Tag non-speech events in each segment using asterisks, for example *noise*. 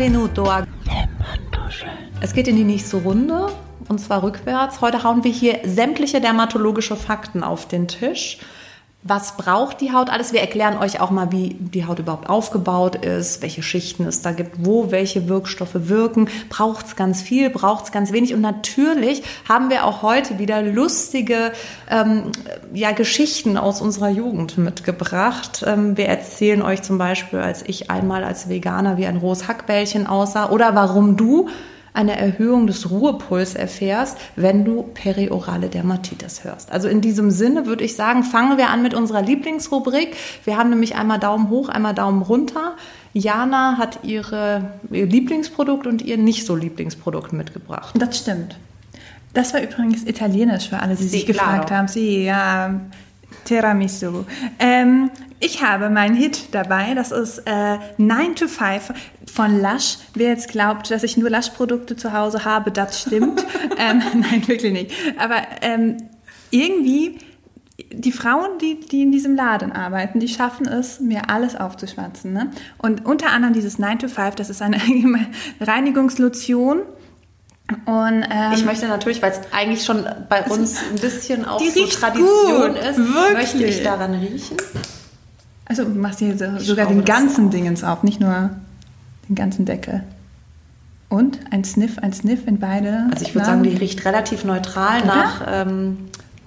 Benvenuto Es geht in die nächste Runde und zwar rückwärts. Heute hauen wir hier sämtliche dermatologische Fakten auf den Tisch. Was braucht die Haut alles? Wir erklären euch auch mal, wie die Haut überhaupt aufgebaut ist, welche Schichten es da gibt, wo welche Wirkstoffe wirken. Braucht es ganz viel, braucht es ganz wenig. Und natürlich haben wir auch heute wieder lustige ähm, ja, Geschichten aus unserer Jugend mitgebracht. Ähm, wir erzählen euch zum Beispiel, als ich einmal als Veganer wie ein rohes Hackbällchen aussah oder warum du eine Erhöhung des Ruhepuls erfährst, wenn du periorale Dermatitis hörst. Also in diesem Sinne würde ich sagen, fangen wir an mit unserer Lieblingsrubrik. Wir haben nämlich einmal Daumen hoch, einmal Daumen runter. Jana hat ihre, ihr Lieblingsprodukt und ihr nicht so Lieblingsprodukt mitgebracht. Das stimmt. Das war übrigens italienisch für alle, die sich gefragt claro. haben. Sie, ja, Tiramisu. Ähm, ich habe meinen Hit dabei. Das ist äh, 9 to 5 von Lush. Wer jetzt glaubt, dass ich nur Lush-Produkte zu Hause habe, das stimmt. *laughs* ähm, nein, wirklich nicht. Aber ähm, irgendwie, die Frauen, die, die in diesem Laden arbeiten, die schaffen es, mir alles aufzuschwatzen. Ne? Und unter anderem dieses 9 to 5, das ist eine *laughs* Reinigungslotion. Und, ähm, Ich möchte natürlich, weil es eigentlich schon bei uns ein bisschen auch so Tradition gut, ist, wirklich. möchte ich daran riechen. also du machst hier so, sogar den ganzen. Dingens auf, nicht nur den ganzen Deckel. Und ein Sniff, ein Sniff in beide. Also ich würde sagen, die riecht relativ neutral. Oder? Nach ähm,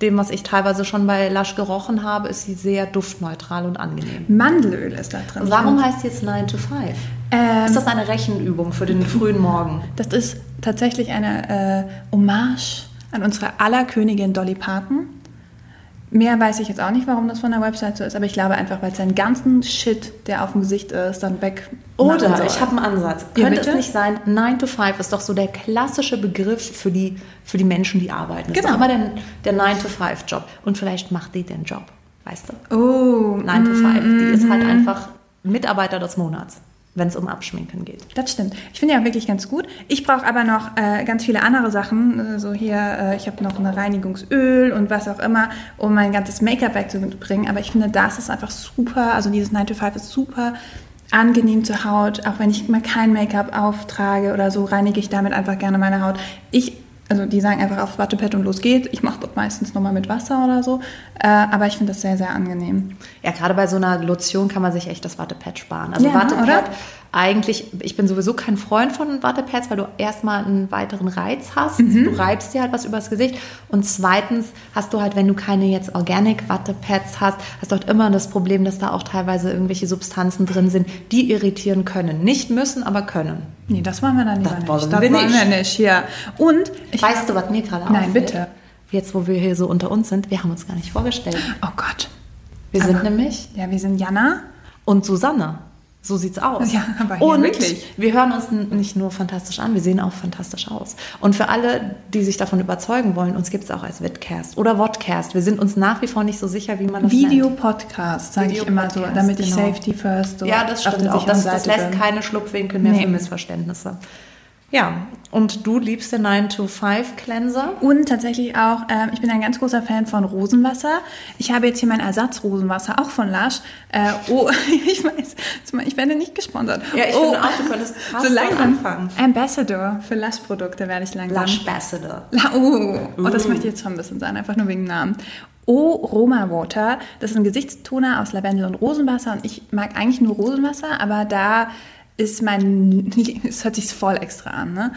dem, was ich teilweise schon bei Lush gerochen habe, ist sie sehr duftneutral und angenehm. Mandelöl ist da drin. Warum heißt sie jetzt 9 to 5? Ähm, ist das eine Rechenübung für den frühen Morgen? Das ist tatsächlich eine äh, Hommage an unsere aller Königin Dolly Parton. Mehr weiß ich jetzt auch nicht, warum das von der Website so ist, aber ich glaube einfach, weil es seinen ganzen Shit, der auf dem Gesicht ist, dann weg. Oder, soll. ich habe einen Ansatz. Ja, Könnte es nicht sein, 9 to 5 ist doch so der klassische Begriff für die, für die Menschen, die arbeiten. Das Genau. ist doch immer der, der 9 to 5 Job. Und vielleicht macht die den Job, weißt du? Oh, 9 to 5. Die ist halt einfach Mitarbeiter des Monats, wenn es um Abschminken geht. Das stimmt. Ich finde ja auch wirklich ganz gut. Ich brauche aber noch äh, ganz viele andere Sachen. Äh, So hier, äh, ich habe noch ein Reinigungsöl und was auch immer, um mein ganzes Make-up wegzubringen. Aber ich finde, das ist einfach super. Also dieses 9 to 5 ist super angenehm zur Haut. Auch wenn ich mal kein Make-up auftrage oder so, reinige ich damit einfach gerne meine Haut. Ich also die sagen einfach auf Wattepad und los geht. Ich mache das meistens nochmal mit Wasser oder so. Äh, aber ich finde das sehr, sehr angenehm. Ja, gerade bei so einer Lotion kann man sich echt das Wattepad sparen. Also Ja, ne, Wattepad, oder? Eigentlich, ich bin sowieso kein Freund von Wattepads, weil du erstmal einen weiteren Reiz hast. Mhm. Du reibst dir halt was übers Gesicht. Und zweitens hast du halt, wenn du keine jetzt Organic Wattepads hast, hast du halt immer das Problem, dass da auch teilweise irgendwelche Substanzen drin sind, die irritieren können. Nicht müssen, aber können. Nee, das wollen wir dann lieber Das nicht. wollen das wir wollen nicht. wir nicht, ja. Und ich weißt du, was mir gerade Nein, auffällt? bitte. Jetzt, wo wir hier so unter uns sind, wir haben uns gar nicht vorgestellt. Oh Gott. Wir Aber- sind nämlich Ja, wir sind Jana. und Susanne. So sieht's aus. Ja, aber hier und wirklich. wir hören uns nicht nur fantastisch an, wir sehen auch fantastisch aus. Und für alle, die sich davon überzeugen wollen, uns gibt's auch als Vidcast oder Vodcast. Wir sind uns nach wie vor nicht so sicher, wie man das. Video-Podcast, sage ich immer so, damit ich genau. Safety first so Ja, das stimmt auch. Das, das lässt bin. keine Schlupfwinkel mehr Nee. für Missverständnisse. Ja, und du liebst den 9-to-5-Cleanser? Und tatsächlich auch, ähm, ich bin ein ganz großer Fan von Rosenwasser. Ich habe jetzt hier mein Ersatzrosenwasser, auch von Lush. Äh, oh, *laughs* ich weiß, ich werde nicht gesponsert. Ja, ich oh, finde auch, du könntest *laughs* so langsam anfangen. Ambassador für Lush-Produkte werde ich langsam. Lush Ambassador. La- Oh, oh, das Uh. möchte ich jetzt schon ein bisschen sein, einfach nur wegen Namen. O Roma Water, das ist ein Gesichtstoner aus Lavendel und Rosenwasser und ich mag eigentlich nur Rosenwasser, aber da ist mein, *laughs* es hört sich voll extra an, ne?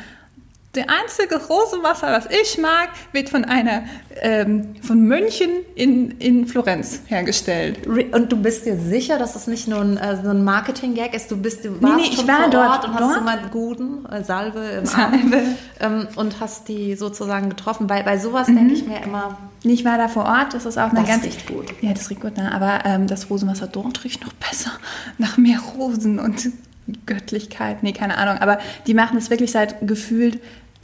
Der einzige Rosenwasser, was ich mag, wird von einer, ähm, von Mönchen in, in Florenz hergestellt. Und du bist dir sicher, dass es nicht nur ein, äh, so ein Marketing-Gag ist? Du bist, du warst nee, ich schon war vor dort. Ort und hast Dort? so mal guten äh, Salve im Salve. Arm ähm, und hast die sozusagen getroffen. Weil bei sowas Mhm. denke ich mir immer, Nee, Ich war da vor Ort, das ist auch eine Das ganz... riecht gut. Ja, das riecht gut, ne? aber ähm, das Rosenwasser dort riecht noch besser. Nach mehr Rosen und Göttlichkeit. Nee, keine Ahnung. Aber die machen es wirklich seit gefühlt,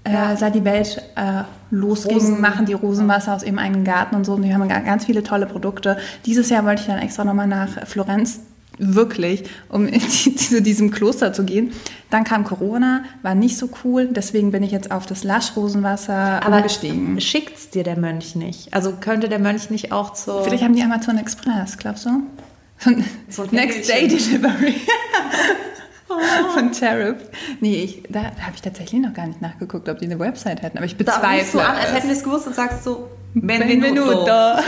Ja. äh, seit die Welt äh, losging, Rosen. machen die Rosenwasser aus ihrem eigenen Garten und so. Und die haben ga- ganz viele tolle Produkte. Dieses Jahr wollte ich dann extra nochmal nach Florenz, wirklich, um *laughs* in die, zu diesem Kloster zu gehen. Dann kam Corona, war nicht so cool. Deswegen bin ich jetzt auf das Lush-Rosenwasser aber umgestiegen. schickt's dir der Mönch nicht? Also könnte der Mönch nicht auch zur... Vielleicht haben die Amazon Express, glaubst du? So *laughs* Next Day. Delivery. *laughs* *laughs* Von Cherub. Nee, ich, da habe ich tatsächlich noch gar nicht nachgeguckt, ob die eine Website hätten. Aber ich Da bezweifle. rufst du an, als hätten wir es gewusst und sagst so, Benvenuto.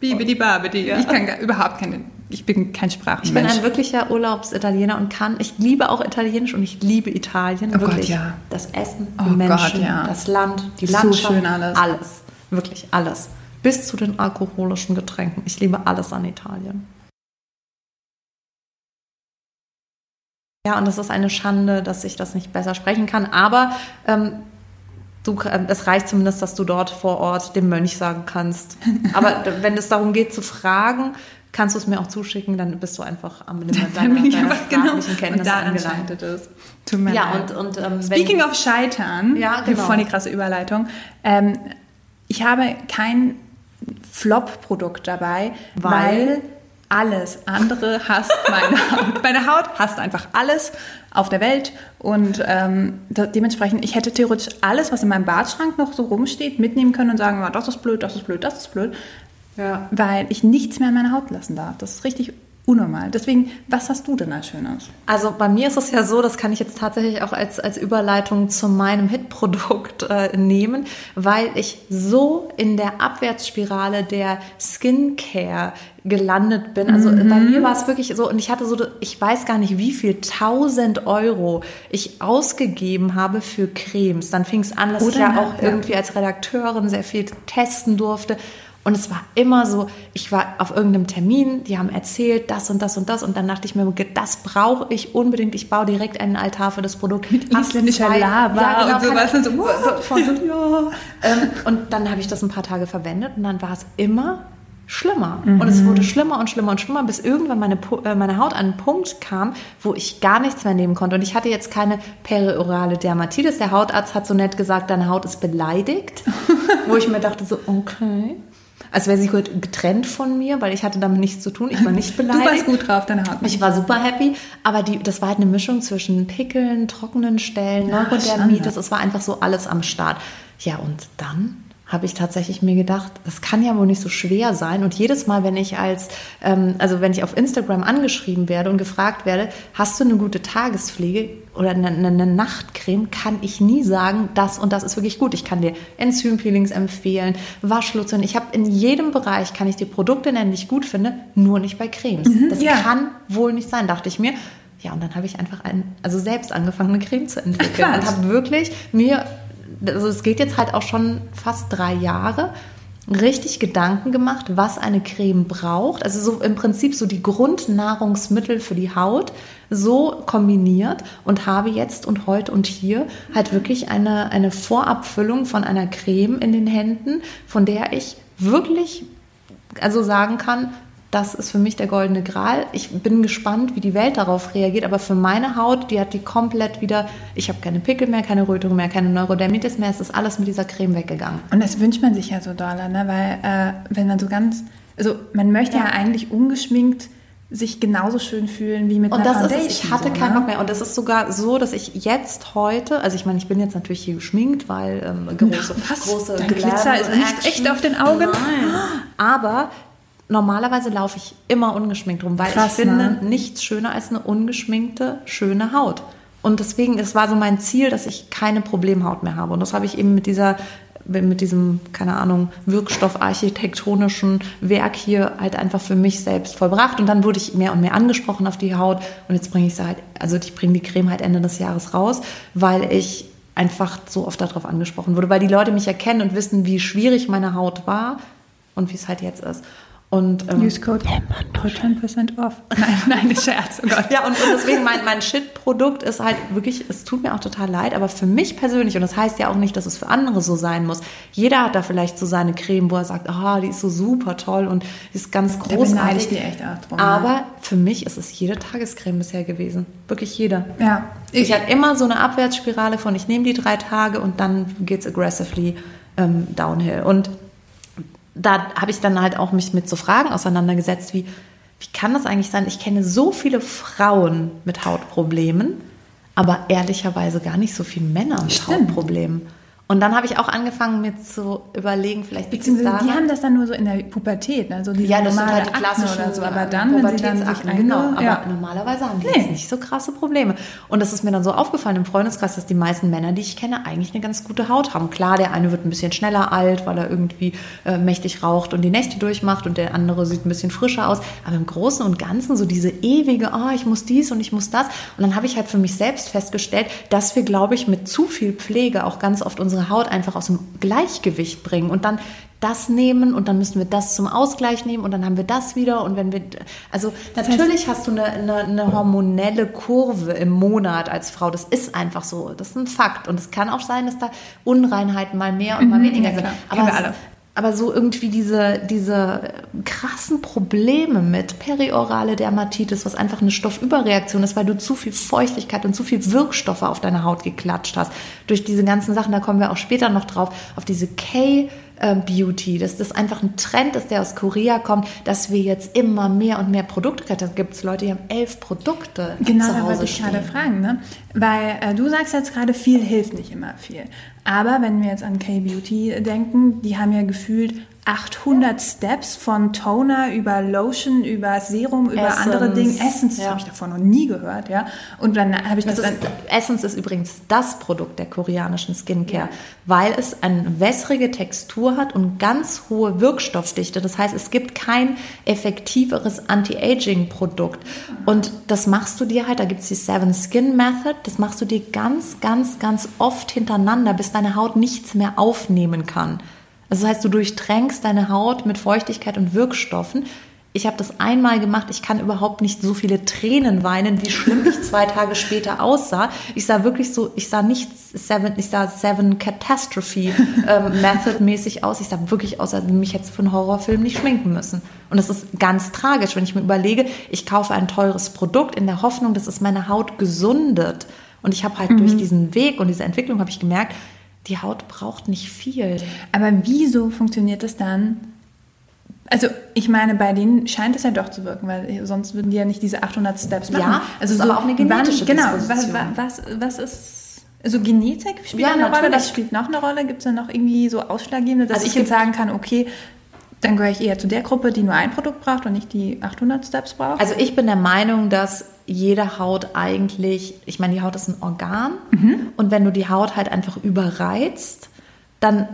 Bibidi babidi. Ich kann gar, überhaupt keine, ich bin kein Ich bin ein wirklicher Urlaubsitaliener und kann, ich liebe auch Italienisch und ich liebe Italien. Oh Gott, wirklich. ja. Das Essen, die Oh Gott, Menschen, ja. das Land, die So Landschaft. schön alles. Alles. Wirklich alles. Bis zu den alkoholischen Getränken. Ich liebe alles an Italien. Ja, und es ist eine Schande, dass ich das nicht besser sprechen kann. Aber ähm, du, äh, es reicht zumindest, dass du dort vor Ort dem Mönch sagen kannst. *laughs* Aber wenn es darum geht zu fragen, kannst du es mir auch zuschicken, dann bist du einfach am Limit Dann deiner, bin ich deiner einfach genau. sprachlichen Und da angelangt. Tut mir Ja, leid. und, und ähm, Speaking of Scheitern, Ja, genau. voll die krasse Überleitung. Ähm, ich habe kein Flop-Produkt dabei, Weil? weil, alles andere hasst meine *laughs* Haut. Meine Haut hasst einfach alles auf der Welt und ähm, dementsprechend, ich hätte theoretisch alles, was in meinem Badschrank noch so rumsteht, mitnehmen können und sagen, "Ja, das ist blöd, das ist blöd, das ist blöd, ja. weil ich nichts mehr an meine Haut lassen darf. Das ist richtig unnormal. Deswegen, was hast du denn als Schönes? Also bei mir ist es ja so, das kann ich jetzt tatsächlich auch als, als Überleitung zu meinem Hitprodukt äh, nehmen, weil ich so in der Abwärtsspirale der Skincare gelandet bin. Also bei mir war es wirklich so, und ich hatte so, ich weiß gar nicht, wie viel, 1000 Euro ich ausgegeben habe für Cremes. Dann fing es an, dass ich Oder ja ne? auch Ja. irgendwie als Redakteurin sehr viel testen durfte. Und es war immer so, ich war auf irgendeinem Termin, die haben erzählt, das und das und das. Und dann dachte ich mir, das brauche ich unbedingt. Ich baue direkt einen Altar für das Produkt. Mit isländischer Lava und sowas und so, so, ja. ähm, und dann habe ich das ein paar Tage verwendet und dann war es immer schlimmer. Und es wurde schlimmer und schlimmer und schlimmer, bis irgendwann meine, äh, meine Haut an einen Punkt kam, wo ich gar nichts mehr nehmen konnte. Und ich hatte jetzt keine periorale Dermatitis. Der Hautarzt hat so nett gesagt, deine Haut ist beleidigt. *laughs* wo ich mir dachte so, okay. Als wäre sie getrennt von mir, weil ich hatte damit nichts zu tun. Ich war nicht *laughs* Du beleidigt. warst gut drauf, deine Haut. Ich war super happy, aber die, das war halt eine Mischung zwischen Pickeln, trockenen Stellen, Neurodermitis. Es war einfach so alles am Start. Ja, und dann habe ich tatsächlich mir gedacht, das kann ja wohl nicht so schwer sein. Und jedes Mal, wenn ich als, ähm, also wenn ich auf Instagram angeschrieben werde und gefragt werde, hast du eine gute Tagespflege oder eine, eine, Nachtcreme, kann ich nie sagen, das und das ist wirklich gut. Ich kann dir Enzympeelings empfehlen, Waschlotion. Ich habe in jedem Bereich, kann ich dir Produkte nennen, die ich gut finde, nur nicht bei Cremes. das ja. kann wohl nicht sein, dachte ich mir. Ja, und dann habe ich einfach ein, also selbst angefangen, eine Creme zu entwickeln Krass. und habe wirklich mir, also es geht jetzt halt auch schon fast drei Jahre, richtig Gedanken gemacht, was eine Creme braucht. Also so im Prinzip so die Grundnahrungsmittel für die Haut so kombiniert und habe jetzt und heute und hier halt wirklich eine, eine Vorabfüllung von einer Creme in den Händen, von der ich wirklich also sagen kann, das ist für mich der goldene Gral. Ich bin gespannt, wie die Welt darauf reagiert, aber für meine Haut, die hat die komplett wieder, ich habe keine Pickel mehr, keine Rötung mehr, keine Neurodermitis mehr, es ist alles mit dieser Creme weggegangen. Und das wünscht man sich ja so doll, ne? weil äh, wenn man so ganz, also man möchte ja, Ja. eigentlich ungeschminkt sich genauso schön fühlen wie mit Und einer das ist Foundation. es, ich hatte so, keinen ne? Bock mehr. Und es ist sogar so, dass ich jetzt heute, also ich meine, ich bin jetzt natürlich hier geschminkt, weil ähm, große, was? große Dein Glitzer ist nicht echt auf den Augen? Nein. Aber normalerweise laufe ich immer ungeschminkt rum, weil Krass, ich finde ne? nichts schöner als eine ungeschminkte, schöne Haut. Und deswegen, es war so mein Ziel, dass ich keine Problemhaut mehr habe. Und das habe ich eben mit dieser mit diesem, keine Ahnung, Wirkstoffarchitektonischen Werk hier halt einfach für mich selbst vollbracht. Und dann wurde ich mehr und mehr angesprochen auf die Haut. Und jetzt bringe ich sie halt, also ich bringe die Creme halt Ende des Jahres raus, weil ich einfach so oft darauf angesprochen wurde, weil die Leute mich erkennen und wissen, wie schwierig meine Haut war und wie es halt jetzt ist. Und ähm, Use Code for 10% off. *laughs* Nein, nein, Scherz, oh Gott. ja, und, und deswegen mein, mein Shit-Produkt ist halt wirklich, es tut mir auch total leid, aber für mich persönlich, und das heißt ja auch nicht, dass es für andere so sein muss. Jeder hat da vielleicht so seine Creme, wo er sagt, ah, die ist so super toll und die ist ganz Da großartig. ich die echt auch drum. aber für mich ist es jede Tagescreme bisher gewesen. Wirklich jede. ja, Ich hatte immer so eine Abwärtsspirale von, ich nehme die drei Tage und dann geht's aggressively ähm, downhill. Und da habe ich dann halt auch mich mit so Fragen auseinandergesetzt, wie, wie kann das eigentlich sein? Ich kenne so viele Frauen mit Hautproblemen, aber ehrlicherweise gar nicht so viele Männer mit Stimmt. Hautproblemen. Und dann habe ich auch angefangen, mir zu überlegen, vielleicht Beziehungsweise die haben das dann nur so in der Pubertät, ne? so diese ja, das normale halt die Akne klassischen oder so. Aber äh, dann, wenn sie dann sich genau. Aber ja. normalerweise haben die Nee. jetzt nicht so krasse Probleme. Und das ist mir dann so aufgefallen im Freundeskreis, dass die meisten Männer, die ich kenne, eigentlich eine ganz gute Haut haben. Klar, der eine wird ein bisschen schneller alt, weil er irgendwie äh, mächtig raucht und die Nächte durchmacht und der andere sieht ein bisschen frischer aus. Aber im Großen und Ganzen so diese ewige, ah, ich muss dies und ich muss das. Und dann habe ich halt für mich selbst festgestellt, dass wir, glaube ich, mit zu viel Pflege auch ganz oft unsere Haut einfach aus dem Gleichgewicht bringen und dann das nehmen und dann müssen wir das zum Ausgleich nehmen und dann haben wir das wieder und wenn wir, also heißt- natürlich hast du eine, eine, eine hormonelle Kurve im Monat als Frau, das ist einfach so, das ist ein Fakt und es kann auch sein, dass da Unreinheiten mal mehr und mal weniger ja, sind, klar. aber. Aber so irgendwie diese, diese krassen Probleme mit periorale Dermatitis, was einfach eine Stoffüberreaktion ist, weil du zu viel Feuchtigkeit und zu viel Wirkstoffe auf deine Haut geklatscht hast. Durch diese ganzen Sachen, da kommen wir auch später noch drauf, auf diese K- Beauty, dass das einfach ein Trend ist, der aus Korea kommt, dass wir jetzt immer mehr und mehr Produkte, da gibt es Leute, die haben elf Produkte Genau, zu da wollte ich stehen. gerade fragen, ne? Weil äh, du sagst jetzt gerade, viel hilft nicht immer viel. Aber wenn wir jetzt an K-Beauty denken, die haben ja gefühlt 800 Steps von Toner über Lotion, über Serum, über Essence, andere Dinge. Essence ja. habe ich davon noch nie gehört, ja. Und dann habe ich das, Das ist. Essence ist übrigens das Produkt der koreanischen Skincare, weil es eine wässrige Textur hat und ganz hohe Wirkstoffdichte. Das heißt, es gibt kein effektiveres Anti-Aging-Produkt. Und das machst du dir halt, da gibt es die Seven Skin Method, das machst du dir ganz, ganz, ganz oft hintereinander, bis deine Haut nichts mehr aufnehmen kann. Also das heißt, du durchtränkst deine Haut mit Feuchtigkeit und Wirkstoffen. Ich habe das einmal gemacht. Ich kann überhaupt nicht so viele Tränen weinen, wie schlimm ich zwei Tage später aussah. Ich sah wirklich so, ich sah nicht Seven, ich sah Seven Catastrophe ähm, Method mäßig aus. Ich sah wirklich aus, als hätte mich jetzt für einen Horrorfilm nicht schminken müssen. Und das ist ganz tragisch, wenn ich mir überlege, ich kaufe ein teures Produkt in der Hoffnung, dass es meine Haut gesundet. Und ich habe halt durch diesen Weg und diese Entwicklung habe ich gemerkt, die Haut braucht nicht viel. Aber wieso funktioniert das dann? Also, ich meine, bei denen scheint es ja doch zu wirken, weil sonst würden die ja nicht diese 800 Steps machen. Ja, also ist aber auch eine genetische Genau, was, was, was ist. Also Genetik spielt Ja, eine Rolle, natürlich. das spielt noch eine Rolle. Gibt es da noch irgendwie so Ausschlaggebende, dass Also ich jetzt sagen kann, okay, dann gehöre ich eher zu der Gruppe, die nur ein Produkt braucht und nicht die 800 Steps braucht? Also ich bin der Meinung, dass jede Haut eigentlich, ich meine, die Haut ist ein Organ und wenn du die Haut halt einfach überreizt, dann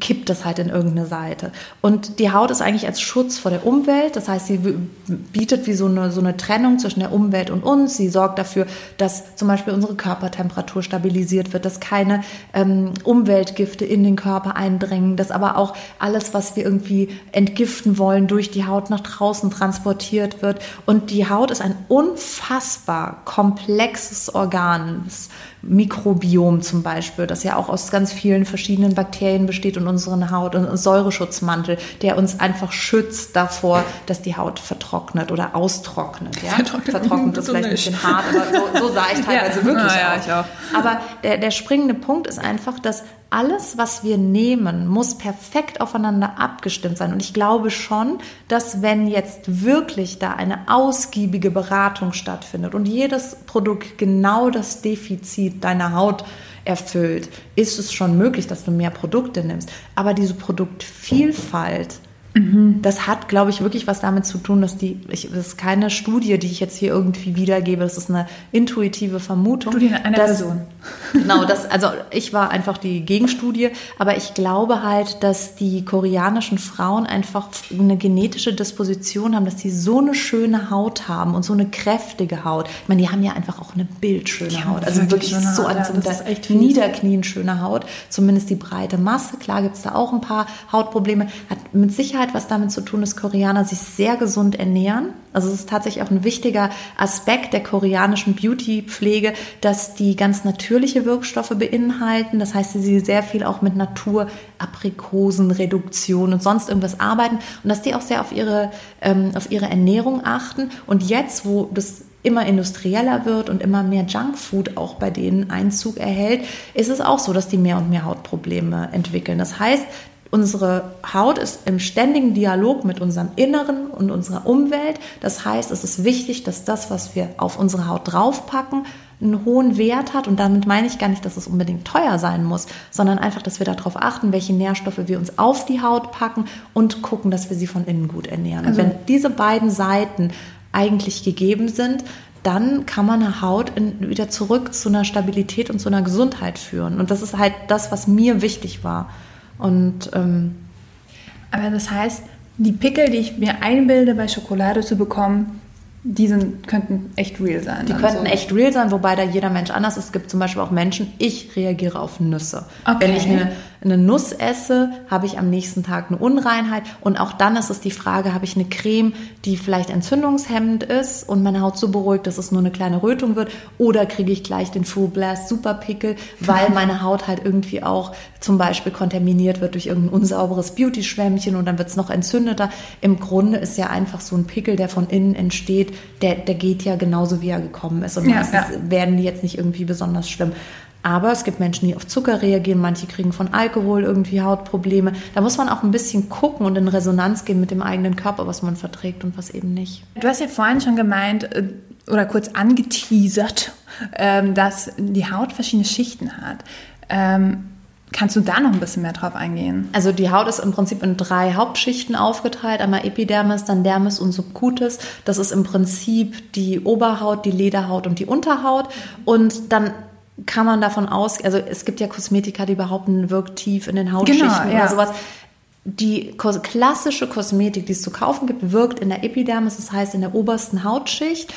kippt das halt in irgendeine Seite. Und die Haut ist eigentlich als Schutz vor der Umwelt, das heißt, sie bietet wie so eine, so eine Trennung zwischen der Umwelt und uns. Sie sorgt dafür, dass zum Beispiel unsere Körpertemperatur stabilisiert wird, dass keine ähm, Umweltgifte in den Körper eindringen, dass aber auch alles, was wir irgendwie entgiften wollen, durch die Haut nach draußen transportiert wird. Und die Haut ist ein unfassbar komplexes Organ. Das Mikrobiom zum Beispiel, das ja auch aus ganz vielen verschiedenen Bakterien besteht und unseren Haut und ein Säureschutzmantel, der uns einfach schützt davor, dass die Haut vertrocknet oder austrocknet. Ja? Vertrocknet. vertrocknet ist So vielleicht ein nicht. bisschen hart, aber so, so sah ich *laughs* teilweise Ja. wirklich Ja, ja, aus. ich auch. Aber der, der springende Punkt ist einfach, dass alles, was wir nehmen, muss perfekt aufeinander abgestimmt sein. Und ich glaube schon, dass wenn jetzt wirklich da eine ausgiebige Beratung stattfindet und jedes Produkt genau das Defizit deiner Haut erfüllt, ist es schon möglich, dass du mehr Produkte nimmst. Aber diese Produktvielfalt, das hat, glaube ich, wirklich was damit zu tun, dass die, ich, das ist keine Studie, die ich jetzt hier irgendwie wiedergebe, das ist eine intuitive Vermutung. Studie einer dass, Person. *laughs* Genau, das, also ich war einfach die Gegenstudie, aber ich glaube halt, dass die koreanischen Frauen einfach eine genetische Disposition haben, dass die so eine schöne Haut haben und so eine kräftige Haut. Ich meine, die haben ja einfach auch eine bildschöne Haut, also wirklich wirklich so an ist echt. Niederknien schöne Haut, zumindest die breite Masse. Klar gibt es da auch ein paar Hautprobleme. Hat mit Sicherheit was damit zu tun, dass Koreaner sich sehr gesund ernähren. Also es ist tatsächlich auch ein wichtiger Aspekt der koreanischen Beauty-Pflege, dass die ganz natürliche Wirkstoffe beinhalten. Das heißt, sie sehr viel auch mit Natur, Aprikosenreduktion und sonst irgendwas arbeiten und dass die auch sehr auf ihre, ähm, auf ihre Ernährung achten. Und jetzt, wo das immer industrieller wird und immer mehr Junkfood auch bei denen Einzug erhält, ist es auch so, dass die mehr und mehr Hautprobleme entwickeln. Das heißt, unsere Haut ist im ständigen Dialog mit unserem Inneren und unserer Umwelt. Das heißt, es ist wichtig, dass das, was wir auf unsere Haut draufpacken, einen hohen Wert hat. Und damit meine ich gar nicht, dass es unbedingt teuer sein muss, sondern einfach, dass wir darauf achten, welche Nährstoffe wir uns auf die Haut packen und gucken, dass wir sie von innen gut ernähren. Also, und wenn diese beiden Seiten eigentlich gegeben sind, dann kann man eine Haut in, wieder zurück zu einer Stabilität und zu einer Gesundheit führen. Und das ist halt das, was mir wichtig war. Und ähm, aber das heißt, die Pickel, die ich mir einbilde, bei Schokolade zu bekommen, die sind, könnten echt real sein. Die könnten so. echt real sein, wobei da jeder Mensch anders ist. Es gibt zum Beispiel auch Menschen, ich reagiere auf Nüsse. Okay. Wenn ich eine, eine Nuss esse, habe ich am nächsten Tag eine Unreinheit. Und auch dann ist es die Frage, habe ich eine Creme, die vielleicht entzündungshemmend ist und meine Haut so beruhigt, dass es nur eine kleine Rötung wird? Oder kriege ich gleich den Full Blast Superpickel, weil *laughs* meine Haut halt irgendwie auch zum Beispiel kontaminiert wird durch irgendein unsauberes Beauty-Schwämmchen und dann wird es noch entzündeter. Im Grunde ist ja einfach so ein Pickel, der von innen entsteht, der, der geht ja genauso, wie er gekommen ist. Und ja, meistens ja. werden die jetzt nicht irgendwie besonders schlimm. Aber es gibt Menschen, die auf Zucker reagieren, manche kriegen von Alkohol irgendwie Hautprobleme. Da muss man auch ein bisschen gucken und in Resonanz gehen mit dem eigenen Körper, was man verträgt und was eben nicht. Du hast ja vorhin schon gemeint äh, oder kurz angeteasert, ähm, dass die Haut verschiedene Schichten hat. Ähm, Kannst du da noch ein bisschen mehr drauf eingehen? Also die Haut ist im Prinzip in drei Hauptschichten aufgeteilt. Einmal Epidermis, dann Dermis und Subcutis. Das ist im Prinzip die Oberhaut, die Lederhaut und die Unterhaut. Und dann kann man davon aus, also es gibt ja Kosmetika, die behaupten, wirkt tief in den Hautschichten genau, ja. oder sowas. Die klassische Kosmetik, die es zu kaufen gibt, wirkt in der Epidermis, das heißt in der obersten Hautschicht.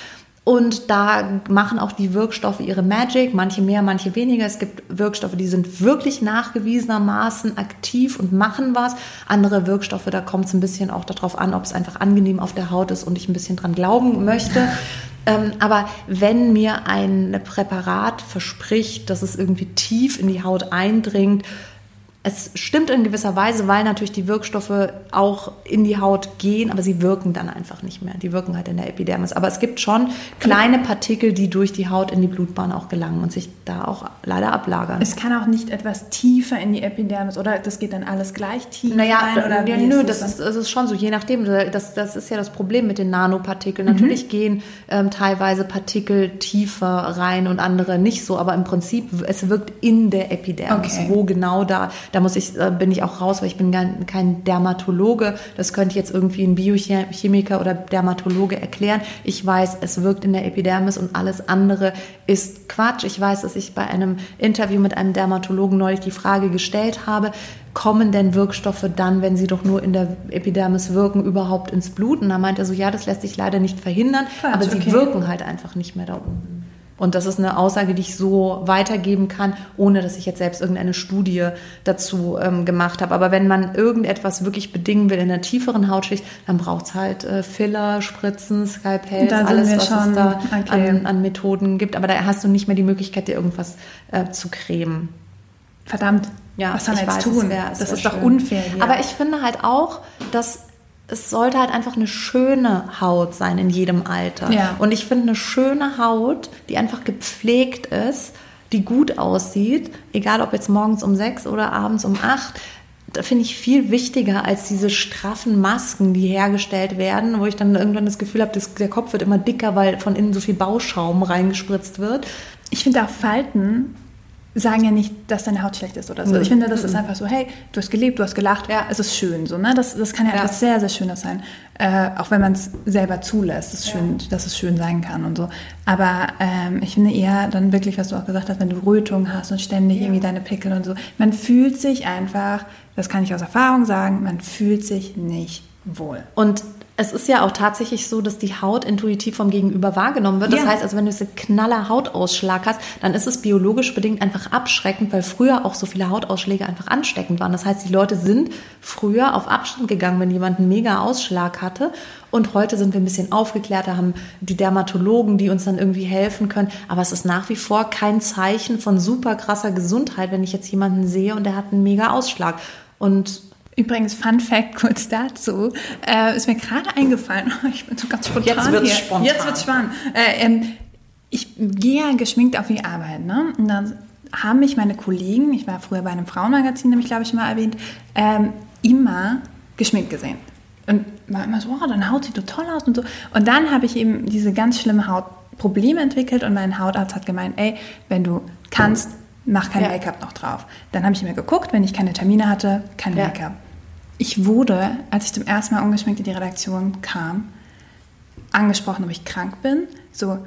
Und da machen auch die Wirkstoffe ihre Magic, manche mehr, manche weniger. Es gibt Wirkstoffe, die sind wirklich nachgewiesenermaßen aktiv und machen was. Andere Wirkstoffe, da kommt es ein bisschen auch darauf an, ob es einfach angenehm auf der Haut ist und ich ein bisschen dran glauben möchte. *laughs* Ähm, aber wenn mir ein Präparat verspricht, dass es irgendwie tief in die Haut eindringt, es stimmt in gewisser Weise, weil natürlich die Wirkstoffe auch in die Haut gehen, aber sie wirken dann einfach nicht mehr. Die wirken halt in der Epidermis. Aber es gibt schon kleine Partikel, die durch die Haut in die Blutbahn auch gelangen und sich da auch leider ablagern. Es kann auch nicht etwas tiefer in die Epidermis oder das geht dann alles gleich tief naja, rein? Oder ja, nö, das, das ist, das ist schon so, je nachdem. Das, das ist ja das Problem mit den Nanopartikeln. Mhm. Natürlich gehen ähm, teilweise Partikel tiefer rein und andere nicht so, aber im Prinzip, es wirkt in der Epidermis, okay. wo genau da, da da muss ich, äh, bin ich auch raus, weil ich bin kein Dermatologe. Das könnte jetzt irgendwie ein Biochemiker oder Dermatologe erklären. Ich weiß, es wirkt in der Epidermis und alles andere ist Quatsch. Ich weiß, dass ich bei einem Interview mit einem Dermatologen neulich die Frage gestellt habe, kommen denn Wirkstoffe dann, wenn sie doch nur in der Epidermis wirken, überhaupt ins Blut? Und da meint er so, ja, das lässt sich leider nicht verhindern, Quatsch, aber sie okay. wirken halt einfach nicht mehr da oben. Und das ist eine Aussage, die ich so weitergeben kann, ohne dass ich jetzt selbst irgendeine Studie dazu ähm, gemacht habe. Aber wenn man irgendetwas wirklich bedingen will in der tieferen Hautschicht, dann braucht es halt äh, Filler, Spritzen, Skalpells, alles, was schon, es da okay. an, an, Methoden gibt. Aber da hast du nicht mehr die Möglichkeit, dir irgendwas äh, zu cremen. Verdammt. Ja, was soll man jetzt weiß, tun? Wär, das ist schön. doch unfair. Hier. Aber ich finde halt auch, dass es sollte halt einfach eine schöne Haut sein in jedem Alter. Ja. Und ich finde eine schöne Haut, die einfach gepflegt ist, die gut aussieht, egal ob jetzt morgens um sechs oder abends um acht, da finde ich viel wichtiger als diese straffen Masken, die hergestellt werden, wo ich dann irgendwann das Gefühl habe, der Kopf wird immer dicker, weil von innen so viel Bauschaum reingespritzt wird. Ich finde auch Falten sagen ja nicht, dass deine Haut schlecht ist oder so. Mhm. Ich finde, das ist einfach so, hey, du hast gelebt, du hast gelacht, ja. es ist schön. So, ne? das, das kann ja, ja. etwas sehr, sehr Schönes sein. Äh, auch wenn man es selber zulässt, dass, ja. schön, dass es schön sein kann und so. Aber ähm, ich finde eher dann wirklich, was du auch gesagt hast, wenn du Rötung hast und ständig irgendwie deine Pickel und so, man fühlt sich einfach, das kann ich aus Erfahrung sagen, man fühlt sich nicht wohl. Und es ist ja auch tatsächlich so, dass die Haut intuitiv vom Gegenüber wahrgenommen wird. Das ja. heißt, also wenn du einen knaller Hautausschlag hast, dann ist es biologisch bedingt einfach abschreckend, weil früher auch so viele Hautausschläge einfach ansteckend waren. Das heißt, die Leute sind früher auf Abstand gegangen, wenn jemand einen mega Ausschlag hatte. Und heute sind wir ein bisschen aufgeklärter, haben die Dermatologen, die uns dann irgendwie helfen können. Aber es ist nach wie vor kein Zeichen von super krasser Gesundheit, wenn ich jetzt jemanden sehe und der hat einen mega Ausschlag. Und Übrigens, Fun Fact kurz dazu, äh, ist mir gerade eingefallen, *laughs* ich bin so ganz spontan Jetzt wird's hier. spontan. Jetzt wird's spannend. Äh, ähm, ich gehe ja geschminkt auf die Arbeit, ne? Und dann haben mich meine Kollegen, ich war früher bei einem Frauenmagazin, nämlich glaube ich mal erwähnt, ähm, immer geschminkt gesehen. Und war immer so, oh, deine Haut sieht doch toll aus und so. Und dann habe ich eben diese ganz schlimme Haut Probleme entwickelt und mein Hautarzt hat gemeint, ey, wenn du kannst, mach kein Ja. Make-up noch drauf. Dann habe ich mir geguckt, wenn ich keine Termine hatte, kein Ja. Make-up. Ich wurde, als ich zum ersten Mal ungeschminkt in die Redaktion kam, angesprochen, ob ich krank bin. So,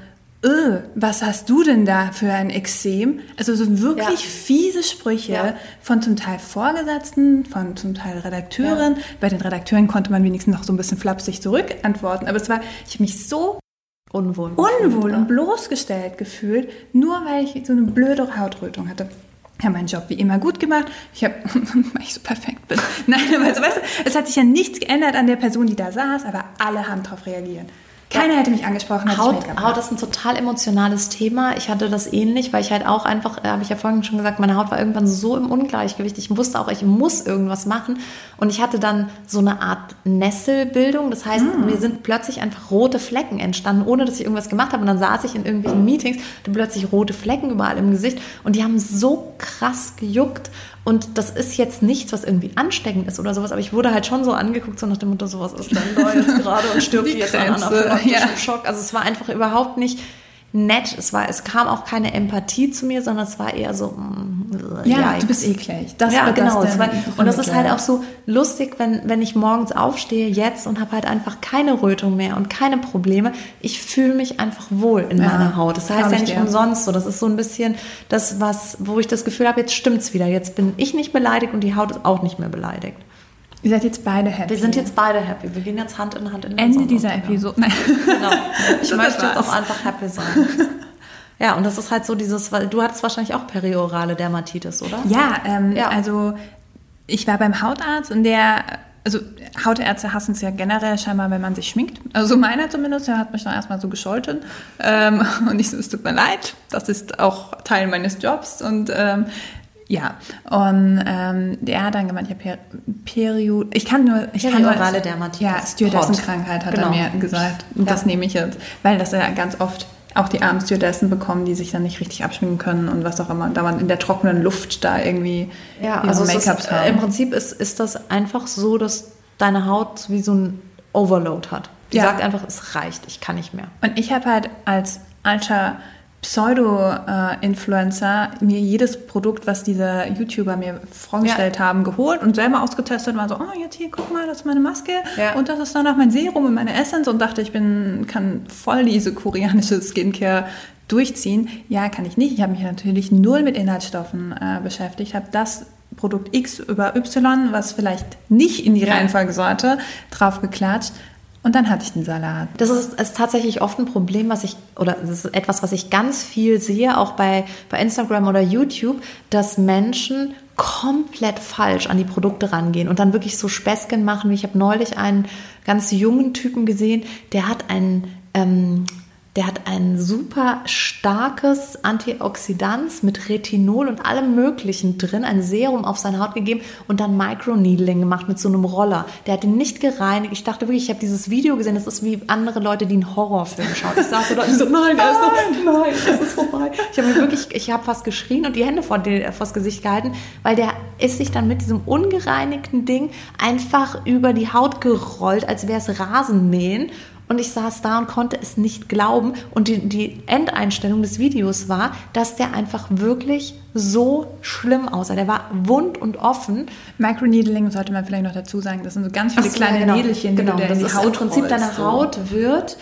öh, was hast du denn da für ein Exem? Also so wirklich Ja. fiese Sprüche Ja. von zum Teil Vorgesetzten, von zum Teil Redakteuren. Bei den Redakteuren konnte man wenigstens noch so ein bisschen flapsig zurückantworten. Aber es war, ich habe mich so Unwohl. unwohl und bloßgestellt gefühlt, nur weil ich so eine blöde Hautrötung hatte. Ich habe meinen Job wie immer gut gemacht. Ich habe, *laughs* weil ich so perfekt bin. *laughs* Nein, aber also, weißt du, es hat sich ja nichts geändert an der Person, die da saß, aber alle haben darauf reagiert. Keiner hätte mich angesprochen, als ich Haut, Make-up Haut ist ein total emotionales Thema. Ich hatte das ähnlich, weil ich halt auch einfach, äh, habe ich ja vorhin schon gesagt, meine Haut war irgendwann so im Ungleichgewicht. Ich wusste auch, ich muss irgendwas machen. Und ich hatte dann so eine Art Nesselbildung. Das heißt, Mm. mir sind plötzlich einfach rote Flecken entstanden, ohne dass ich irgendwas gemacht habe. Und dann saß ich in irgendwelchen Meetings, hatte plötzlich rote Flecken überall im Gesicht. Und die haben so krass gejuckt. Und das ist jetzt nichts, was irgendwie ansteckend ist oder sowas, aber ich wurde halt schon so angeguckt, so nach dem Motto, sowas ist denn da jetzt *laughs* gerade und stirbt die jetzt an Grenze, anaphylaktischen ja. Schock. Also es war einfach überhaupt nicht nett. Es, war, es kam auch keine Empathie zu mir, sondern es war eher so, mm, Ja, yikes. du bist eklig. Das ja, genau. Das war, und das ist halt auch so lustig, wenn, wenn ich morgens aufstehe jetzt und habe halt einfach keine Rötung mehr und keine Probleme. Ich fühle mich einfach wohl in Ja, meiner Haut. Das heißt ja ich nicht dir. umsonst so. Das ist so ein bisschen das, was, wo ich das Gefühl habe, jetzt stimmt's wieder. Jetzt bin ich nicht beleidigt und die Haut ist auch nicht mehr beleidigt. Ihr seid jetzt beide happy. Wir sind jetzt beide happy. Wir gehen jetzt Hand in Hand in den Ende dieser. Episode. Nein. Genau. *laughs* Ich möchte jetzt auch einfach happy sein. Ja, und das ist halt so dieses, weil du hattest wahrscheinlich auch periorale Dermatitis, oder? Ja, ähm, Ja. also ich war beim Hautarzt und der, also Hautärzte hassen es ja generell scheinbar, wenn man sich schminkt. Also meiner zumindest, der hat mich dann erstmal so gescholten. Ähm, *laughs* und ich so, es tut mir leid, das ist auch Teil meines Jobs und ähm, ja, und ähm, der hat dann gemeint, ich habe per Period, ich kann nur, ich kann nur, Periorale Dermatitis. Ja, Stewardessenkrankheit hat Genau. er mir gesagt. Und Ja. das nehme ich jetzt, weil das ja ganz oft auch die armen Stewardessen bekommen, die sich dann nicht richtig abschminken können und was auch immer, da man in der trockenen Luft da irgendwie Ja, also Make-ups äh, im haben. Prinzip ist, ist das einfach so, dass deine Haut wie so ein Overload hat. Die Ja. sagt einfach, es reicht, ich kann nicht mehr. Und ich habe halt als alter Pseudo-Influencer mir jedes Produkt, was diese YouTuber mir vorgestellt haben, geholt und selber ausgetestet und war so, oh, jetzt hier, guck mal, das ist meine Maske Ja. und das ist dann auch mein Serum und meine Essence und dachte, ich bin, kann voll diese koreanische Skincare durchziehen. Ja, kann ich nicht. Ich habe mich natürlich null mit Inhaltsstoffen äh, beschäftigt, habe das Produkt X über Y, was vielleicht nicht in die Ja. Reihenfolge sollte, drauf geklatscht und dann hatte ich den Salat. Das ist, ist tatsächlich oft ein Problem, was ich, oder das ist etwas, was ich ganz viel sehe, auch bei, bei Instagram oder YouTube, dass Menschen komplett falsch an die Produkte rangehen und dann wirklich so Späßchen machen. Ich habe neulich einen ganz jungen Typen gesehen, der hat einen, ähm, der hat ein super starkes Antioxidans mit Retinol und allem Möglichen drin, ein Serum auf seine Haut gegeben und dann Microneedling gemacht mit so einem Roller. Der hat ihn nicht gereinigt. Ich dachte wirklich, ich habe dieses Video gesehen, das ist wie andere Leute, die einen Horrorfilm schauen. Ich saß so da und so, nein, ist noch, nein, es ist vorbei. Ich habe wirklich, ich habe fast geschrien und die Hände vor die, vors Gesicht gehalten, weil der ist sich dann mit diesem ungereinigten Ding einfach über die Haut gerollt, als wäre es Rasenmähen. Und ich saß da und konnte es nicht glauben. Und die, die Endeinstellung des Videos war, dass der einfach wirklich so schlimm aussah. Der war wund und offen. Microneedling sollte man vielleicht noch dazu sagen. Das sind so ganz viele so, kleine ja, genau. Nädelchen, die genau. du in die Haut im Prinzip rollst, deine so. Haut wird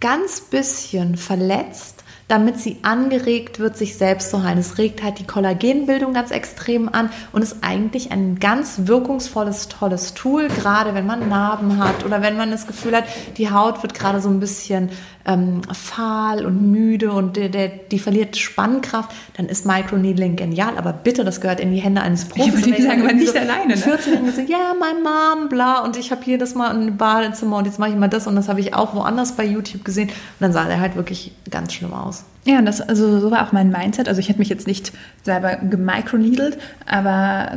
ganz bisschen verletzt, damit sie angeregt wird, sich selbst zu heilen. Es regt halt die Kollagenbildung ganz extrem an und ist eigentlich ein ganz wirkungsvolles, tolles Tool, gerade wenn man Narben hat oder wenn man das Gefühl hat, die Haut wird gerade so ein bisschen ähm, fahl und müde und der, der, die verliert Spannkraft, dann ist Microneedling genial. Aber bitte, das gehört in die Hände eines Profis. Und wenn sagen, irgendwie nicht alleine, ne? 14 und gesagt, ja, mein Mom, bla, und ich habe hier das mal im Badezimmer und jetzt mache ich mal das und das habe ich auch woanders bei YouTube gesehen. Und dann sah der halt wirklich ganz schlimm aus. Ja, und das, also so war auch mein Mindset. Also ich hätte mich jetzt nicht selber gemicroneedelt, aber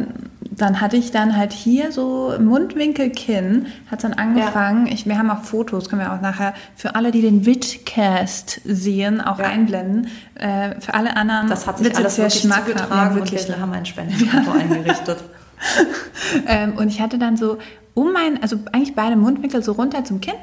dann hatte ich dann halt hier so Mundwinkel, Kinn, hat dann angefangen. Ich, wir haben auch Fotos, können wir auch nachher für alle, die den Vidcast sehen, auch Ja. einblenden. Äh, für alle anderen Das hat sich wird's alles wirklich zugetragen Ja, und wirklich. wir haben ein *laughs* Spendenkonto eingerichtet. Ähm, und ich hatte dann so um mein, also eigentlich beide Mundwinkel so runter zum Kinn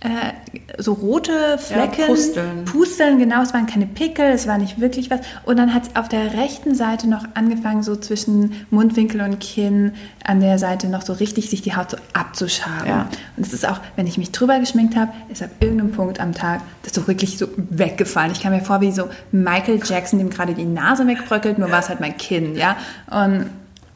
äh, so rote Flecken, Ja, Pusteln. Pusteln, genau, es waren keine Pickel, es war nicht wirklich was. Und dann hat es auf der rechten Seite noch angefangen, so zwischen Mundwinkel und Kinn an der Seite noch so richtig sich die Haut so abzuschaben. Ja. Und es ist auch, wenn ich mich drüber geschminkt habe, ist ab irgendeinem Punkt am Tag das so wirklich so weggefallen. Ich kam mir vor wie so Michael Jackson, dem gerade die Nase wegbröckelt, nur war es halt mein Kinn, ja. Und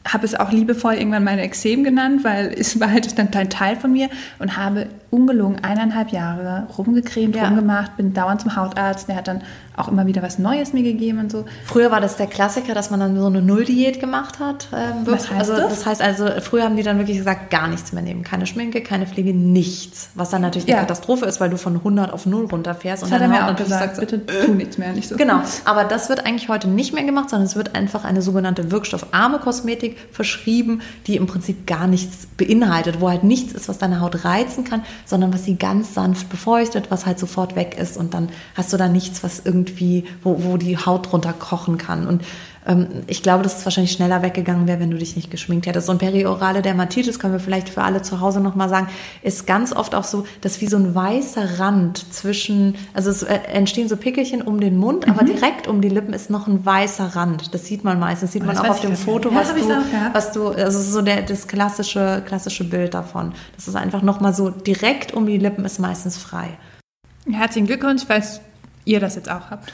habe es auch liebevoll irgendwann meine Exem genannt, weil es war halt dann ein Teil von mir und habe ungelogen eineinhalb Jahre rumgecremt, Ja. rumgemacht, bin dauernd zum Hautarzt, der hat dann auch immer wieder was Neues mir gegeben und so. Früher war das der Klassiker, dass man dann so eine Nulldiät gemacht hat. Ähm, Was heißt also, das? Das heißt also, früher haben die dann wirklich gesagt, gar nichts mehr nehmen. Keine Schminke, keine Pflege, nichts. Was dann natürlich eine Ja. Katastrophe ist, weil du von 100 auf 0 runterfährst. Das hat er deine mir auch gesagt, sagt so, bitte tu nichts mehr, nicht so. Genau, aber das wird eigentlich heute nicht mehr gemacht, sondern es wird einfach eine sogenannte wirkstoffarme Kosmetik verschrieben, die im Prinzip gar nichts beinhaltet, wo halt nichts ist, was deine Haut reizen kann, sondern was sie ganz sanft befeuchtet, was halt sofort weg ist und dann hast du da nichts, was irgendwie, wo, wo die Haut drunter kochen kann. Und ich glaube, dass es wahrscheinlich schneller weggegangen wäre, wenn du dich nicht geschminkt hättest. Und periorale Dermatitis, können wir vielleicht für alle zu Hause nochmal sagen, ist ganz oft auch so, dass wie so ein weißer Rand zwischen, also es äh, entstehen so Pickelchen um den Mund, aber direkt um die Lippen ist noch ein weißer Rand. Das sieht man meistens, sieht Oh, man auch auf dem Foto. Ja, was du, was du, also so der, das klassische, klassische Bild davon. Das ist einfach nochmal so direkt um die Lippen ist meistens frei. Herzlichen Glückwunsch, falls ihr das jetzt auch habt.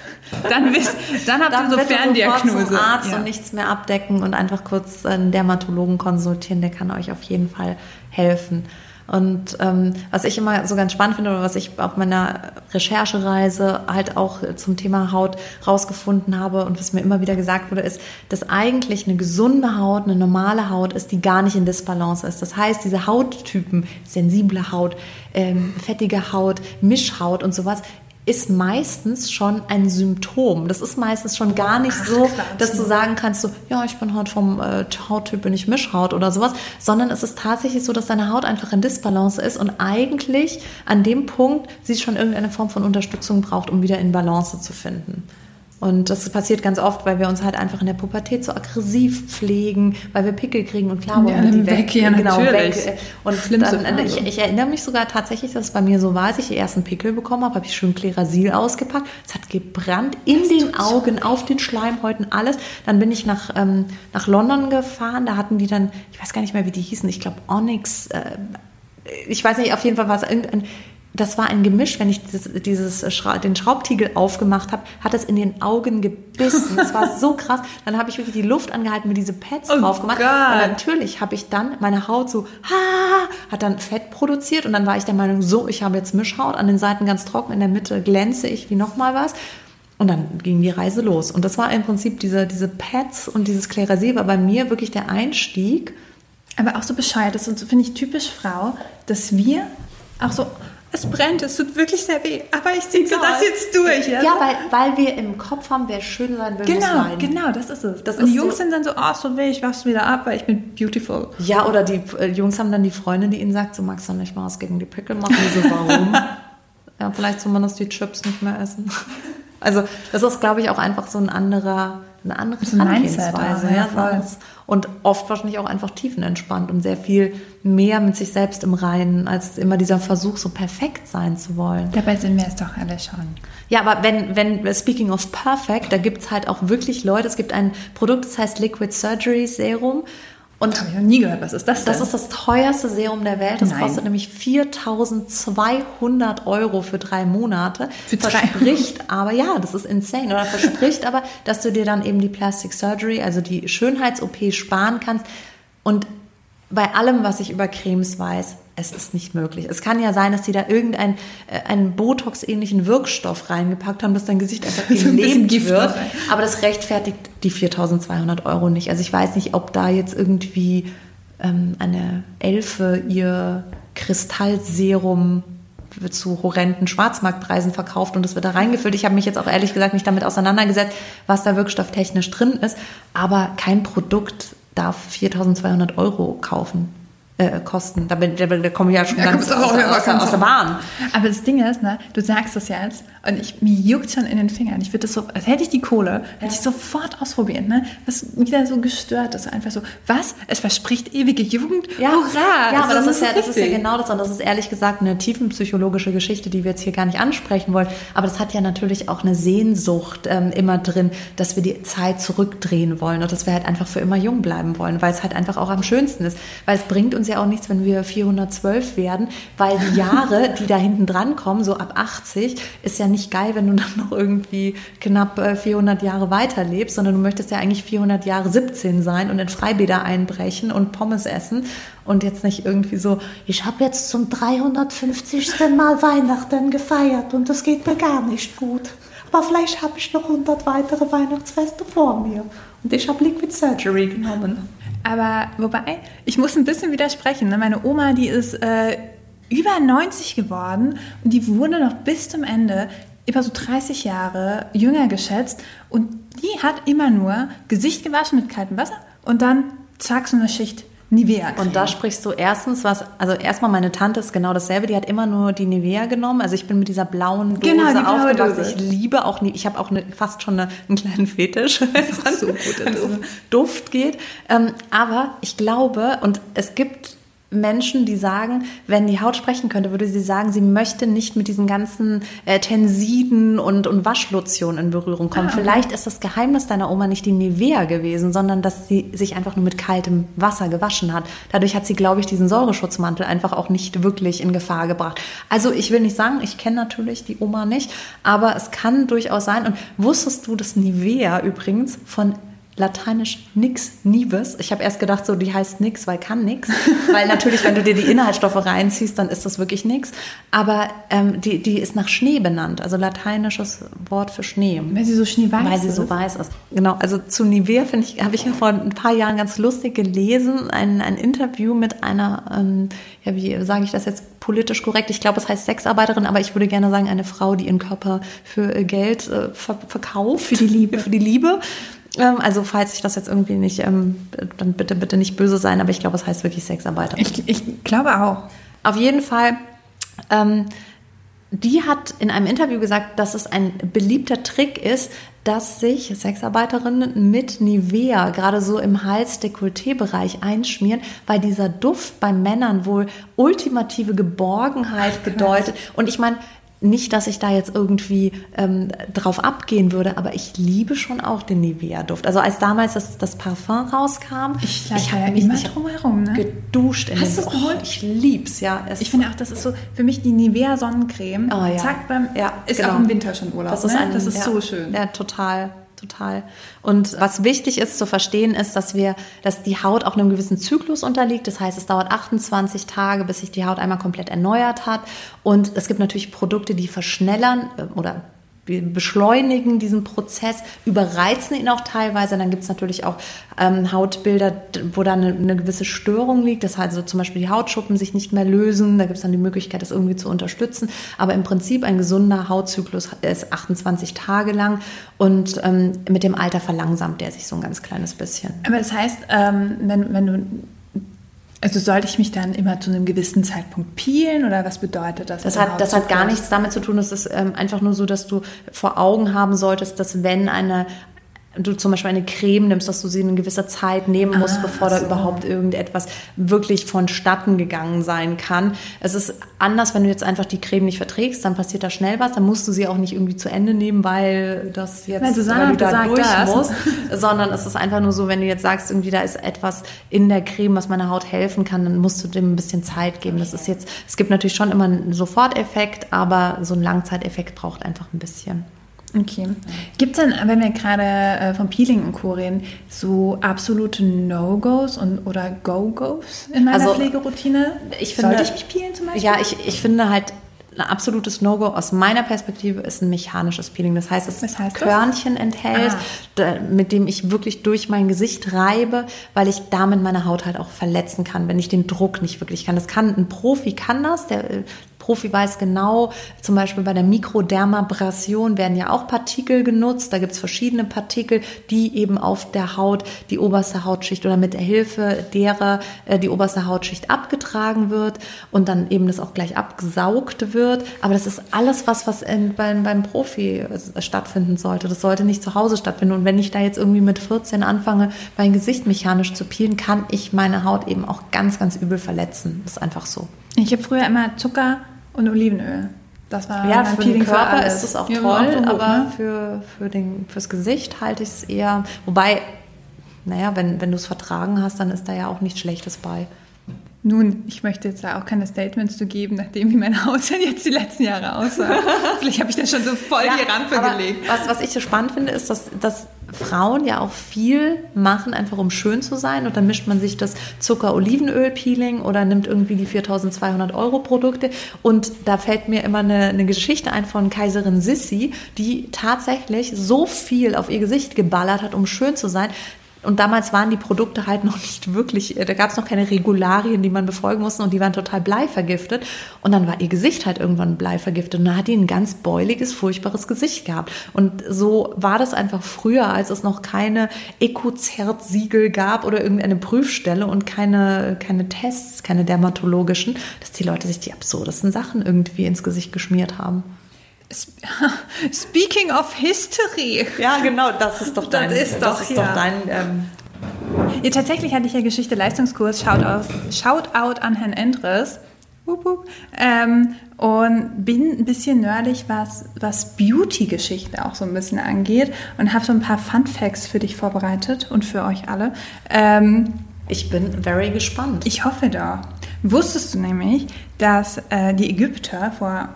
Dann, wisst, dann habt ihr so Ferndiagnose. zum Arzt Ja. und nichts mehr abdecken und einfach kurz einen Dermatologen konsultieren, der kann euch auf jeden Fall helfen. Und ähm, was ich immer so ganz spannend finde oder was ich auf meiner Recherchereise halt auch zum Thema Haut rausgefunden habe und was mir immer wieder gesagt wurde, ist, dass eigentlich eine gesunde Haut, eine normale Haut ist, die gar nicht in Disbalance ist. Das heißt, diese Hauttypen, sensible Haut, ähm, fettige Haut, Mischhaut und sowas, ist meistens schon ein Symptom. Das ist meistens schon gar nicht so, Quatsch. dass du sagen kannst, so, ja, ich bin halt vom äh, Hauttyp, bin ich Mischhaut oder sowas, sondern es ist tatsächlich so, dass deine Haut einfach in Disbalance ist und eigentlich an dem Punkt sie schon irgendeine Form von Unterstützung braucht, um wieder in Balance zu finden. Und das passiert ganz oft, weil wir uns halt einfach in der Pubertät so aggressiv pflegen, weil wir Pickel kriegen und klar Ja, wollen wir die weg, ja, genau, natürlich. weg. Und Schlimmste dann, Phase. ich, ich erinnere mich sogar tatsächlich, dass es bei mir so war, als ich die ersten Pickel bekommen habe, habe ich schön Klerasil ausgepackt. Es hat gebrannt in den Augen, auf den Schleimhäuten, alles. Dann bin ich nach, ähm, nach London gefahren. Da hatten die dann, ich weiß gar nicht mehr, wie die hießen, ich glaube Onyx, äh, ich weiß nicht, auf jeden Fall war es irgendein, das war ein Gemisch, wenn ich dieses, dieses Schra den Schraubtiegel aufgemacht habe, hat es in den Augen gebissen. Das war so krass. Dann habe ich wirklich die Luft angehalten, mir diese Pads Oh drauf gemacht. Und natürlich habe ich dann meine Haut so, ha, hat dann Fett produziert und dann war ich der Meinung, so, ich habe jetzt Mischhaut, an den Seiten ganz trocken, in der Mitte glänze ich wie nochmal was. Und dann ging die Reise los. Und das war im Prinzip diese, diese Pads und dieses Klerasil war bei mir wirklich der Einstieg. Aber auch so bescheuert, das finde ich, typisch Frau, dass wir auch so, es brennt, es tut wirklich sehr weh, aber ich ziehe Egal. das jetzt durch. Ja, weil, weil wir im Kopf haben, wer schön sein will, muss Genau, leiden. genau, das ist es. Das und die Jungs so- sind dann so, oh, so weh, ich wach's wieder ab, weil ich bin beautiful. Ja, oder die äh, Jungs haben dann die Freundin, die ihnen sagt, so magst du nicht mal was gegen die Pickel machen. Die so, warum? *laughs* ja, vielleicht soll man das die Chips nicht mehr essen. Also das ist, glaube ich, auch einfach so ein anderer, eine andere So Herangehensweise. ja, ja, voll. Und oft wahrscheinlich auch einfach tiefenentspannt und sehr viel mehr mit sich selbst im Reinen, als immer dieser Versuch, so perfekt sein zu wollen. Dabei sind wir es doch alle schon. Ja, aber wenn, wenn, speaking of perfect, da gibt's halt auch wirklich Leute, es gibt ein Produkt, das heißt Liquid Surgery Serum. Und Habe ich noch nie gehört, was ist das denn? das ist das teuerste Serum der Welt. Das Nein. kostet nämlich 4200 Euro für drei Monate. Für drei- verspricht aber, ja, das ist insane. Oder verspricht aber, dass du dir dann eben die Plastic Surgery, also die Schönheits-OP sparen kannst. Und bei allem, was ich über Cremes weiß, es ist nicht möglich. Es kann ja sein, dass die da irgendeinen äh, einen Botox-ähnlichen Wirkstoff reingepackt haben, dass dein Gesicht einfach *laughs* So ein wird. Aber das rechtfertigt die 4200 Euro nicht. Also ich weiß nicht, ob da jetzt irgendwie ähm, eine Elfe ihr Kristallserum zu horrenden Schwarzmarktpreisen verkauft und das wird da reingefüllt. Ich habe mich jetzt auch ehrlich gesagt nicht damit auseinandergesetzt, was da wirkstofftechnisch drin ist, aber kein Produkt darf 4200 Euro kaufen. Äh, kosten. Da, bin, da, da komme ich ja schon Ja, ganz aus, der- aus, der- aus der. Bahn. Aber das Ding ist, ne, du sagst das jetzt und ich, mir juckt schon in den Fingern. Ich würde das so, als hätte ich die Kohle, hätte ich sofort ausprobiert, ne? Was wieder so gestört ist. Einfach so, was? Es verspricht ewige Jugend? Ja, Hurra! ja aber das ist ja, das ist ja genau das. Und das ist ehrlich gesagt eine tiefenpsychologische Geschichte, die wir jetzt hier gar nicht ansprechen wollen. Aber das hat ja natürlich auch eine Sehnsucht ähm, immer drin, dass wir die Zeit zurückdrehen wollen und dass wir halt einfach für immer jung bleiben wollen, weil es halt einfach auch am schönsten ist. Weil es bringt uns ja auch nichts, wenn wir 412 werden, weil die Jahre, die da hinten dran kommen, so ab 80, ist ja nicht geil, wenn du dann noch irgendwie knapp äh, 400 Jahre weiterlebst, sondern du möchtest ja eigentlich 400 Jahre 17 sein und in Freibäder einbrechen und Pommes essen und jetzt nicht irgendwie so, Ich habe jetzt zum 350. Mal Weihnachten gefeiert und das geht mir gar nicht gut. Aber vielleicht habe ich noch 100 weitere Weihnachtsfeste vor mir. und ich habe Liquid Surgery genommen. Aber wobei, ich muss ein bisschen widersprechen. Ne? Meine Oma, die ist äh, über 90 geworden und die wurde noch bis zum Ende über so 30 Jahre jünger geschätzt und die hat immer nur Gesicht gewaschen mit kaltem Wasser und dann zack so eine Schicht Nivea. Und da sprichst du erstens was, also erstmal meine Tante ist genau dasselbe, die hat immer nur die Nivea genommen. Also ich bin mit dieser blauen Dose Genau, die blaue aufgewachsen. Dose. Ich liebe auch, nie- ich habe auch eine, fast schon eine, einen kleinen Fetisch, *laughs* wenn es so an das. diesen Duft geht. Ähm, aber ich glaube, und es gibt Menschen, die sagen, wenn die Haut sprechen könnte, würde sie sagen, sie möchte nicht mit diesen ganzen äh, Tensiden und, und Waschlotionen in Berührung kommen. Vielleicht ist das Geheimnis deiner Oma nicht die Nivea gewesen, sondern dass sie sich einfach nur mit kaltem Wasser gewaschen hat. Dadurch hat sie, glaube ich, diesen Säureschutzmantel einfach auch nicht wirklich in Gefahr gebracht. Also ich will nicht sagen, ich kenne natürlich die Oma nicht, aber es kann durchaus sein. Und wusstest du, dass Nivea übrigens von lateinisch nix nives. Ich habe erst gedacht, so die heißt nix, weil kann nix. *laughs* Weil natürlich, wenn du dir die Inhaltsstoffe reinziehst, dann ist das wirklich nix. Aber ähm, die, die ist nach Schnee benannt, also lateinisches Wort für Schnee. Weil sie so schneeweiß Weil sie ist. so weiß ist. Genau, also zu Nivea finde ich, habe ich ja vor ein paar Jahren ganz lustig gelesen, ein, ein Interview mit einer, ähm, ja, wie sage ich das jetzt politisch korrekt? Ich glaube, es heißt Sexarbeiterin, aber ich würde gerne sagen, eine Frau, die ihren Körper für äh, Geld äh, ver verkauft. Für die Liebe. *laughs* Für die Liebe. Ähm, also falls ich das jetzt irgendwie nicht, ähm, dann bitte, bitte nicht böse sein, aber ich glaube, es heißt wirklich Sexarbeiterin. Ich, ich glaube auch. Auf jeden Fall, ähm, die hat in einem Interview gesagt, dass es ein beliebter Trick ist, dass sich Sexarbeiterinnen mit Nivea gerade so im Hals-Dekolleté-Bereich einschmieren, weil dieser Duft bei Männern wohl ultimative Geborgenheit bedeutet. Und ich meine, nicht, dass ich da jetzt irgendwie ähm, drauf abgehen würde, aber ich liebe schon auch den Nivea-Duft. Also als damals das, das Parfum rauskam, Ich schleiche hab ja mich immer ich hab drum herum, ne? geduscht in Hast du's oh, geholt? Ich lieb's, ja. Es Ich finde auch, das ist so für mich die Nivea Sonnencreme. Oh, ja. Zack, beim, Ja, ist genau. auch im Winter schon Urlaub. Das ist, ne? ein, das ist ja, so schön. Ja, total, total. Und was wichtig ist zu verstehen, ist, dass wir, dass die Haut auch einem gewissen Zyklus unterliegt. Das heißt, es dauert 28 Tage, bis sich die Haut einmal komplett erneuert hat. Und es gibt natürlich Produkte, die verschnellern äh, oder wir beschleunigen diesen Prozess, überreizen ihn auch teilweise. Dann gibt es natürlich auch ähm, Hautbilder, wo dann eine, eine gewisse Störung liegt, dass also zum Beispiel die Hautschuppen sich nicht mehr lösen. Da gibt es dann die Möglichkeit, das irgendwie zu unterstützen. Aber im Prinzip ein gesunder Hautzyklus ist 28 Tage lang und ähm, mit dem Alter verlangsamt der sich so ein ganz kleines bisschen. Aber das heißt, ähm, wenn, wenn du. Also sollte ich mich dann immer zu einem gewissen Zeitpunkt peelen oder was bedeutet das? Das hat, das hat gar nichts damit zu tun. Es ist ähm, einfach nur so, dass du vor Augen haben solltest, dass wenn eine du zum Beispiel eine Creme nimmst, dass du sie eine gewisse Zeit nehmen musst, Ah, bevor da so. überhaupt irgendetwas wirklich vonstatten gegangen sein kann. Es ist anders, wenn du jetzt einfach die Creme nicht verträgst, dann passiert da schnell was, dann musst du sie auch nicht irgendwie zu Ende nehmen, weil das jetzt Weil Susanne weil du da durch das. musst, *laughs* sondern es ist einfach nur so, wenn du jetzt sagst, irgendwie da ist etwas in der Creme, was meiner Haut helfen kann, dann musst du dem ein bisschen Zeit geben. Das ist jetzt, es gibt natürlich schon immer einen Soforteffekt, aber so ein Langzeiteffekt braucht einfach ein bisschen. Okay. Gibt es denn, wenn wir gerade äh, vom Peeling und Co. reden, so absolute No-Gos oder Go-Gos in meiner Also, Pflegeroutine? ich finde- Sollte ich mich peelen zum Beispiel? Ja, ich, ich finde halt, ein absolutes No-Go aus meiner Perspektive ist ein mechanisches Peeling. Das heißt, es Was heißt das? Körnchen enthält, Ah. mit dem ich wirklich durch mein Gesicht reibe, weil ich damit meine Haut halt auch verletzen kann, wenn ich den Druck nicht wirklich kann. Das kann ein Profi kann das, der äh, Profi weiß genau, zum Beispiel bei der Mikrodermabrasion werden ja auch Partikel genutzt. Da gibt es verschiedene Partikel, die eben auf der Haut die oberste Hautschicht oder mit der Hilfe derer äh, die oberste Hautschicht abgetragen wird und dann eben das auch gleich abgesaugt wird. Aber das ist alles was, was in, beim, beim Profi äh, stattfinden sollte. Das sollte nicht zu Hause stattfinden. Und wenn ich da jetzt irgendwie mit 14 anfange, mein Gesicht mechanisch zu peelen, kann ich meine Haut eben auch ganz, ganz übel verletzen. Das ist einfach so. Ich habe früher immer Zucker und Olivenöl. Das war Ja, für den Körper alles. ist das auch Ja, toll, so gut, aber ne? für, für den, fürs Gesicht halte ich es eher. Wobei, naja, wenn, wenn du es vertragen hast, dann ist da ja auch nichts Schlechtes bei. Nun, ich möchte jetzt da auch keine Statements zu geben, nachdem wie meine *laughs* Haut denn jetzt die letzten Jahre aussah. *laughs* Vielleicht habe ich das schon so voll die Rampe gelegt. Was, was ich so spannend finde, ist, dass, dass Frauen ja auch viel machen, einfach um schön zu sein. Und dann mischt man sich das Zucker-Olivenöl-Peeling oder nimmt irgendwie die 4200 Euro Produkte. Und da fällt mir immer eine, eine Geschichte ein von Kaiserin Sissi, die tatsächlich so viel auf ihr Gesicht geballert hat, um schön zu sein. Und damals waren die Produkte halt noch nicht wirklich, da gab es noch keine Regularien, die man befolgen musste und die waren total bleivergiftet. Und dann war ihr Gesicht halt irgendwann bleivergiftet und dann hat die ein ganz beuliges, furchtbares Gesicht gehabt. Und so war das einfach früher, als es noch keine Ecozert-Siegel gab oder irgendeine Prüfstelle und keine, keine Tests, keine dermatologischen, dass die Leute sich die absurdesten Sachen irgendwie ins Gesicht geschmiert haben. *laughs* Speaking of History. Ja, genau, das ist doch dein- ist das ist doch dein ähm, Ja, tatsächlich hatte ich ja Geschichte-Leistungskurs. Shoutout, Shoutout an Herrn Endres. Wup, wup. Ähm, und bin ein bisschen nerdig, was, was Beauty-Geschichte auch so ein bisschen angeht. Und habe so ein paar Fun-Facts für dich vorbereitet und für euch alle. Ähm, Ich bin very gespannt. ich hoffe doch. Wusstest du nämlich, dass äh, die Ägypter vor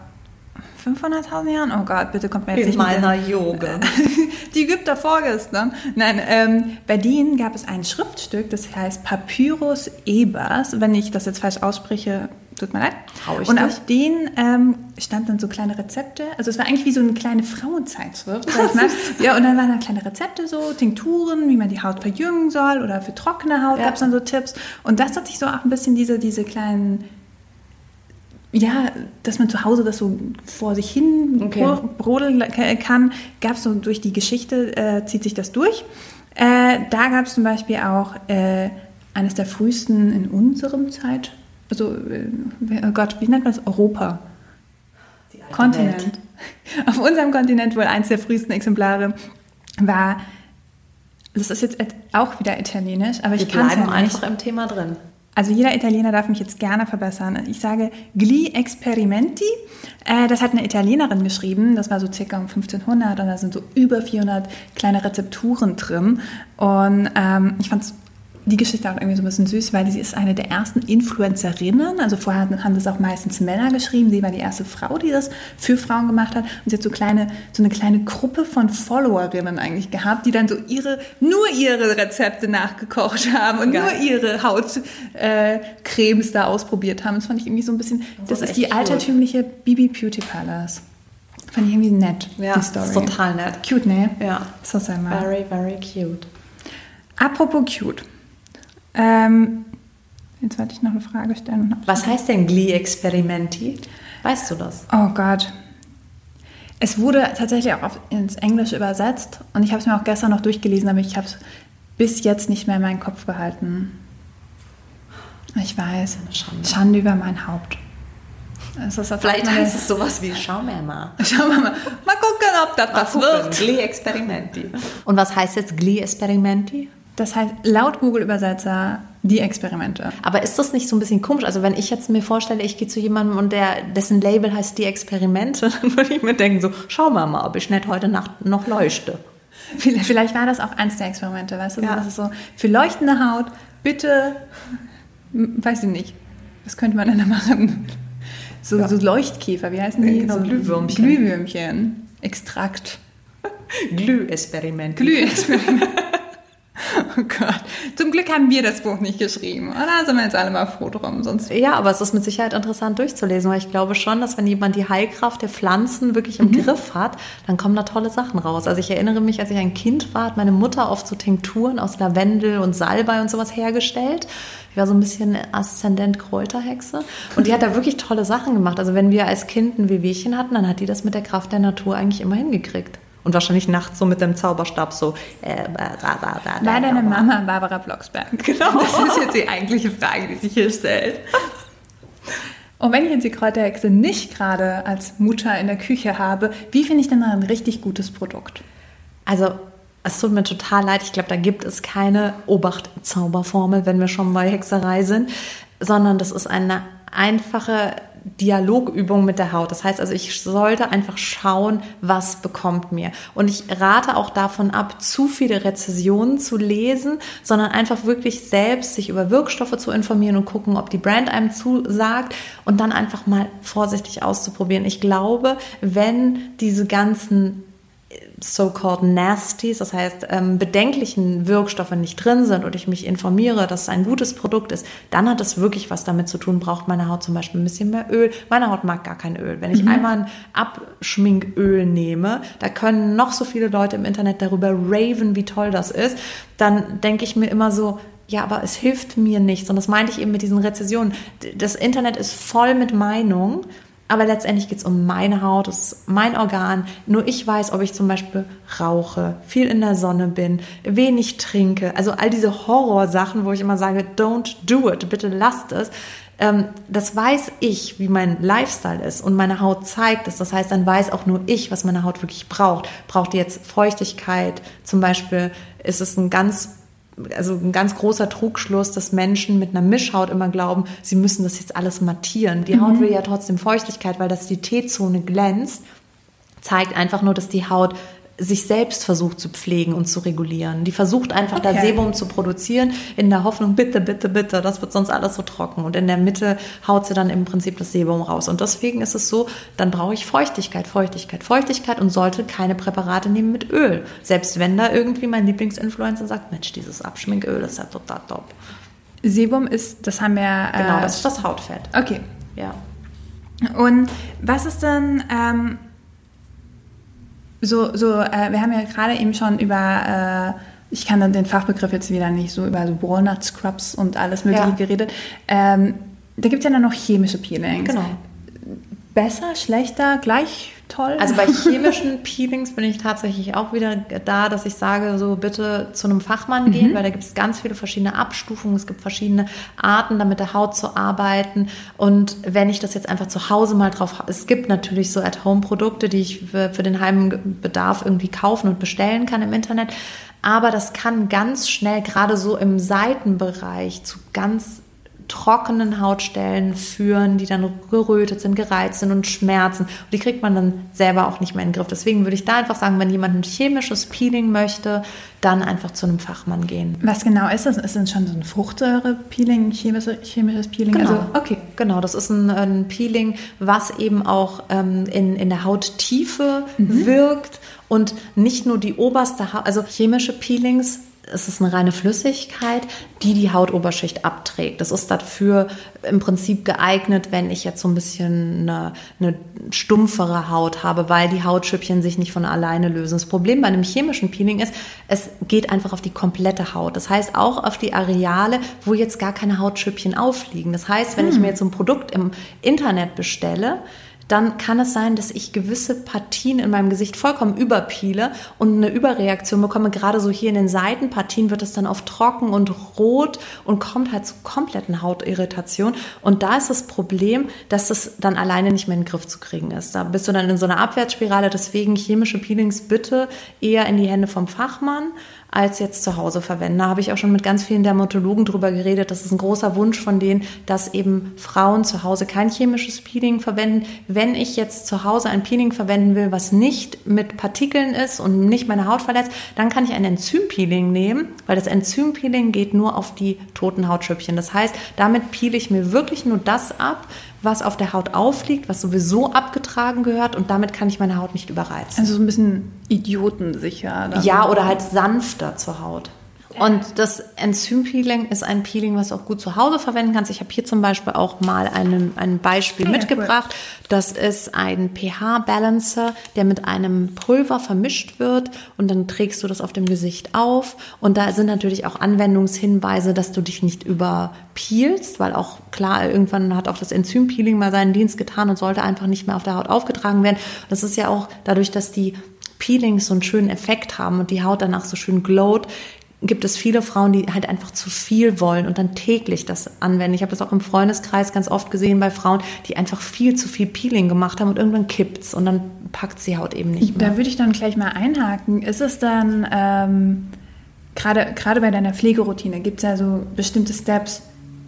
500.000 Jahren, oh Gott, bitte kommt mir jetzt in nicht mit meiner Yoga. *laughs* die Ägypter vorgestern. Nein, ähm, bei denen gab es ein Schriftstück, das heißt Papyrus Ebers. Wenn ich das jetzt falsch ausspreche, tut mir leid. Trau ich Und dich. auf denen ähm, standen dann so kleine Rezepte. Also es war eigentlich wie so eine kleine Frauenzeitschrift. *laughs* Ja, und dann waren da kleine Rezepte so, Tinkturen, wie man die Haut verjüngen soll oder für trockene Haut Ja. gab es dann so Tipps. Und das hat sich so auch ein bisschen diese, diese kleinen ja, dass man zu Hause das so vor sich hin Okay. bro- brodeln ka- kann, gab es so durch die Geschichte, äh, zieht sich das durch. Äh, da gab es zum Beispiel auch äh, eines der frühesten in unserem Zeit, also äh, oh Gott, wie nennt man das? Europa. Kontinent. *laughs* Auf unserem Kontinent wohl eins der frühesten Exemplare war, das ist jetzt et- auch wieder italienisch, aber Wir ich kann es ja nicht. einfach im Thema drin. Also jeder Italiener darf mich jetzt gerne verbessern. Ich sage Gli Experimenti. Äh, das hat eine Italienerin geschrieben. Das war so circa um 1500 und da sind so über 400 kleine Rezepturen drin. Und ähm, ich fand die Geschichte auch irgendwie so ein bisschen süß, weil sie ist eine der ersten Influencerinnen. Also vorher haben das auch meistens Männer geschrieben. Sie war die erste Frau, die das für Frauen gemacht hat. Und sie hat so kleine, so eine kleine Gruppe von Followerinnen eigentlich gehabt, die dann so ihre, nur ihre Rezepte nachgekocht haben und Geil. nur ihre Hautcremes äh, da ausprobiert haben. Das fand ich irgendwie so ein bisschen, das, ist ist die cute. altertümliche Bibi Beauty Palace. Fand ich irgendwie nett, Ja, die das Story. ist total nett. Cute, ne? Ja. So sei mal. Very, very cute. Apropos cute. Ähm, jetzt wollte ich noch eine Frage stellen. Was heißt denn Glee-Experimenti? Weißt du das? Oh Gott. Es wurde tatsächlich auch ins Englische übersetzt und ich habe es mir auch gestern noch durchgelesen, aber ich habe es bis jetzt nicht mehr in meinen Kopf behalten. Ich weiß. Schande. Schande über mein Haupt. Ist Vielleicht heißt es sowas wie Schauen wir mal. *laughs* Schauen wir mal. Mal gucken, ob das was wird. Glee-Experimenti. Und was heißt jetzt Glee-Experimenti? Das heißt laut Google-Übersetzer die Experimente. Aber ist das nicht so ein bisschen komisch? Also wenn ich jetzt mir vorstelle, ich gehe zu jemandem und der, dessen Label heißt die Experimente, *laughs* dann würde ich mir denken so, schau mal mal, ob ich nicht heute Nacht noch leuchte. Vielleicht war das auch eins der Experimente, weißt du? Ja. Das ist so, für leuchtende Haut, bitte, weiß ich nicht, was könnte man denn da machen? So, so Leuchtkäfer, wie heißen die? Genau, so Glühwürmchen. Glühwürmchen. Extrakt. Glüh-Experimenti. *laughs* Glühexperiment. *laughs* Oh Gott. Zum Glück haben wir das Buch nicht geschrieben. Oder sind wir jetzt alle mal froh drum? Sonst Ja, aber es ist mit Sicherheit interessant durchzulesen, weil ich glaube schon, dass wenn jemand die Heilkraft der Pflanzen wirklich im Griff hat, dann kommen da tolle Sachen raus. Also ich erinnere mich, als ich ein Kind war, hat meine Mutter oft so Tinkturen aus Lavendel und Salbei und sowas hergestellt. Ich war so ein bisschen Aszendent Kräuterhexe und die hat da wirklich tolle Sachen gemacht. Also wenn wir als Kind ein Wehwehchen hatten, dann hat die das mit der Kraft der Natur eigentlich immer hingekriegt. Und wahrscheinlich nachts so mit dem Zauberstab so. Äh, da, da, da, War deine. Mama Barbara Blocksberg? Genau. *laughs* Das ist jetzt die eigentliche Frage, die sich hier stellt. Und wenn ich jetzt die Kräuterhexe nicht gerade als Mutter in der Küche habe, wie finde ich denn ein richtig gutes Produkt? Also, es tut mir total leid. Ich glaube, da gibt es keine Obacht-Zauberformel, wenn wir schon bei Hexerei sind, sondern das ist eine einfache Dialogübung mit der Haut. Das heißt also, ich sollte einfach schauen, was bekommt mir. Und ich rate auch davon ab, zu viele Rezessionen zu lesen, sondern einfach wirklich selbst sich über Wirkstoffe zu informieren und gucken, ob die Brand einem zusagt und dann einfach mal vorsichtig auszuprobieren. Ich glaube, wenn diese ganzen so-called Nasties, das heißt ähm, bedenklichen Wirkstoffe nicht drin sind und ich mich informiere, dass es ein gutes Produkt ist, dann hat es wirklich was damit zu tun, braucht meine Haut zum Beispiel ein bisschen mehr Öl. Meine Haut mag gar kein Öl. Wenn ich einmal ein Abschminköl nehme, da können noch so viele Leute im Internet darüber raven, wie toll das ist, dann denke ich mir immer so, ja, aber es hilft mir nichts. Und das meinte ich eben mit diesen Rezessionen. Das Internet ist voll mit Meinungen. Aber letztendlich geht es um meine Haut, es ist mein Organ. Nur ich weiß, ob ich zum Beispiel rauche, viel in der Sonne bin, wenig trinke. Also all diese Horrorsachen, wo ich immer sage, don't do it, bitte lasst es. Ähm, das weiß ich, wie mein Lifestyle ist und meine Haut zeigt es. Das heißt, dann weiß auch nur ich, was meine Haut wirklich braucht. Braucht die jetzt Feuchtigkeit? Zum Beispiel ist es ein ganz also ein ganz großer Trugschluss, dass Menschen mit einer Mischhaut immer glauben, sie müssen das jetzt alles mattieren. Die Haut will ja trotzdem Feuchtigkeit, weil das die T-Zone glänzt, zeigt einfach nur, dass die Haut sich selbst versucht zu pflegen und zu regulieren. Die versucht einfach da Okay. Sebum zu produzieren, in der Hoffnung, bitte, bitte, bitte, das wird sonst alles so trocken. Und in der Mitte haut sie dann im Prinzip das Sebum raus. Und deswegen ist es so, dann brauche ich Feuchtigkeit, Feuchtigkeit, Feuchtigkeit und sollte keine Präparate nehmen mit Öl. Selbst wenn da irgendwie mein Lieblingsinfluencer sagt, Mensch, dieses Abschminköl ist ja total top. Sebum ist, das haben wir. Genau, äh, das ist das Hautfett. Okay. Ja. Und was ist denn ähm, so, so äh, wir haben ja gerade eben schon über, äh, ich kann dann den Fachbegriff jetzt wieder nicht, so über so Walnut Scrubs und alles Mögliche Ja. geredet. Ähm, da gibt es ja dann noch chemische Peelings. Genau. Besser, schlechter, gleich toll? Also bei *laughs* chemischen Peelings bin ich tatsächlich auch wieder da, dass ich sage, so bitte zu einem Fachmann gehen, weil da gibt es ganz viele verschiedene Abstufungen, es gibt verschiedene Arten, da mit der Haut zu arbeiten. Und wenn ich das jetzt einfach zu Hause mal drauf habe, es gibt natürlich so At-Home-Produkte, die ich für, für den Heimbedarf irgendwie kaufen und bestellen kann im Internet. Aber das kann ganz schnell, gerade so im Seitenbereich, zu ganz trockenen Hautstellen führen, die dann gerötet sind, gereizt sind und schmerzen. Und die kriegt man dann selber auch nicht mehr in den Griff. Deswegen würde ich da einfach sagen, wenn jemand ein chemisches Peeling möchte, dann einfach zu einem Fachmann gehen. Was genau ist das? Ist das schon so ein Fruchtsäure-Peeling, chemische, chemisches Peeling? Genau. Also, okay. Genau, das ist ein, ein Peeling, was eben auch ähm, in, in der Hauttiefe wirkt und nicht nur die oberste Haut, also chemische Peelings. Es ist eine reine Flüssigkeit, die die Hautoberschicht abträgt. Das ist dafür im Prinzip geeignet, wenn ich jetzt so ein bisschen eine, eine stumpfere Haut habe, weil die Hautschüppchen sich nicht von alleine lösen. Das Problem bei einem chemischen Peeling ist, es geht einfach auf die komplette Haut. Das heißt auch auf die Areale, wo jetzt gar keine Hautschüppchen aufliegen. Das heißt, wenn ich mir jetzt so ein Produkt im Internet bestelle, dann kann es sein, dass ich gewisse Partien in meinem Gesicht vollkommen überpeele und eine Überreaktion bekomme. Gerade so hier in den Seitenpartien wird es dann oft trocken und rot und kommt halt zu kompletten Hautirritation. Und da ist das Problem, dass es dann alleine nicht mehr in den Griff zu kriegen ist. Da bist du dann in so einer Abwärtsspirale. Deswegen chemische Peelings bitte eher in die Hände vom Fachmann als jetzt zu Hause verwenden. Da habe ich auch schon mit ganz vielen Dermatologen drüber geredet. Das ist ein großer Wunsch von denen, dass eben Frauen zu Hause kein chemisches Peeling verwenden. Wenn ich jetzt zu Hause ein Peeling verwenden will, was nicht mit Partikeln ist und nicht meine Haut verletzt, dann kann ich ein Enzympeeling nehmen, weil das Enzympeeling geht nur auf die toten Hautschüppchen. Das heißt, damit peele ich mir wirklich nur das ab, was auf der Haut aufliegt, was sowieso abgetragen gehört und damit kann ich meine Haut nicht überreizen. Also so ein bisschen idiotensicher. dann. Ja, oder halt sanfter zur Haut. Und das Enzympeeling ist ein Peeling, was du auch gut zu Hause verwenden kannst. Ich habe hier zum Beispiel auch mal einen, ein Beispiel Ah ja, mitgebracht. Das ist ein pH-Balancer, der mit einem Pulver vermischt wird und dann trägst du das auf dem Gesicht auf. Und da sind natürlich auch Anwendungshinweise, dass du dich nicht überpeelst, weil auch klar, irgendwann hat auch das Enzympeeling mal seinen Dienst getan und sollte einfach nicht mehr auf der Haut aufgetragen werden. Das ist ja auch dadurch, dass die Peelings so einen schönen Effekt haben und die Haut danach so schön glowt, gibt es viele Frauen, die halt einfach zu viel wollen und dann täglich das anwenden. Ich habe das auch im Freundeskreis ganz oft gesehen bei Frauen, die einfach viel zu viel Peeling gemacht haben und irgendwann kippt's und dann packt die Haut eben nicht mehr. Da würde ich dann gleich mal einhaken. Ist es dann, ähm, gerade gerade bei deiner Pflegeroutine, gibt es ja so bestimmte Steps,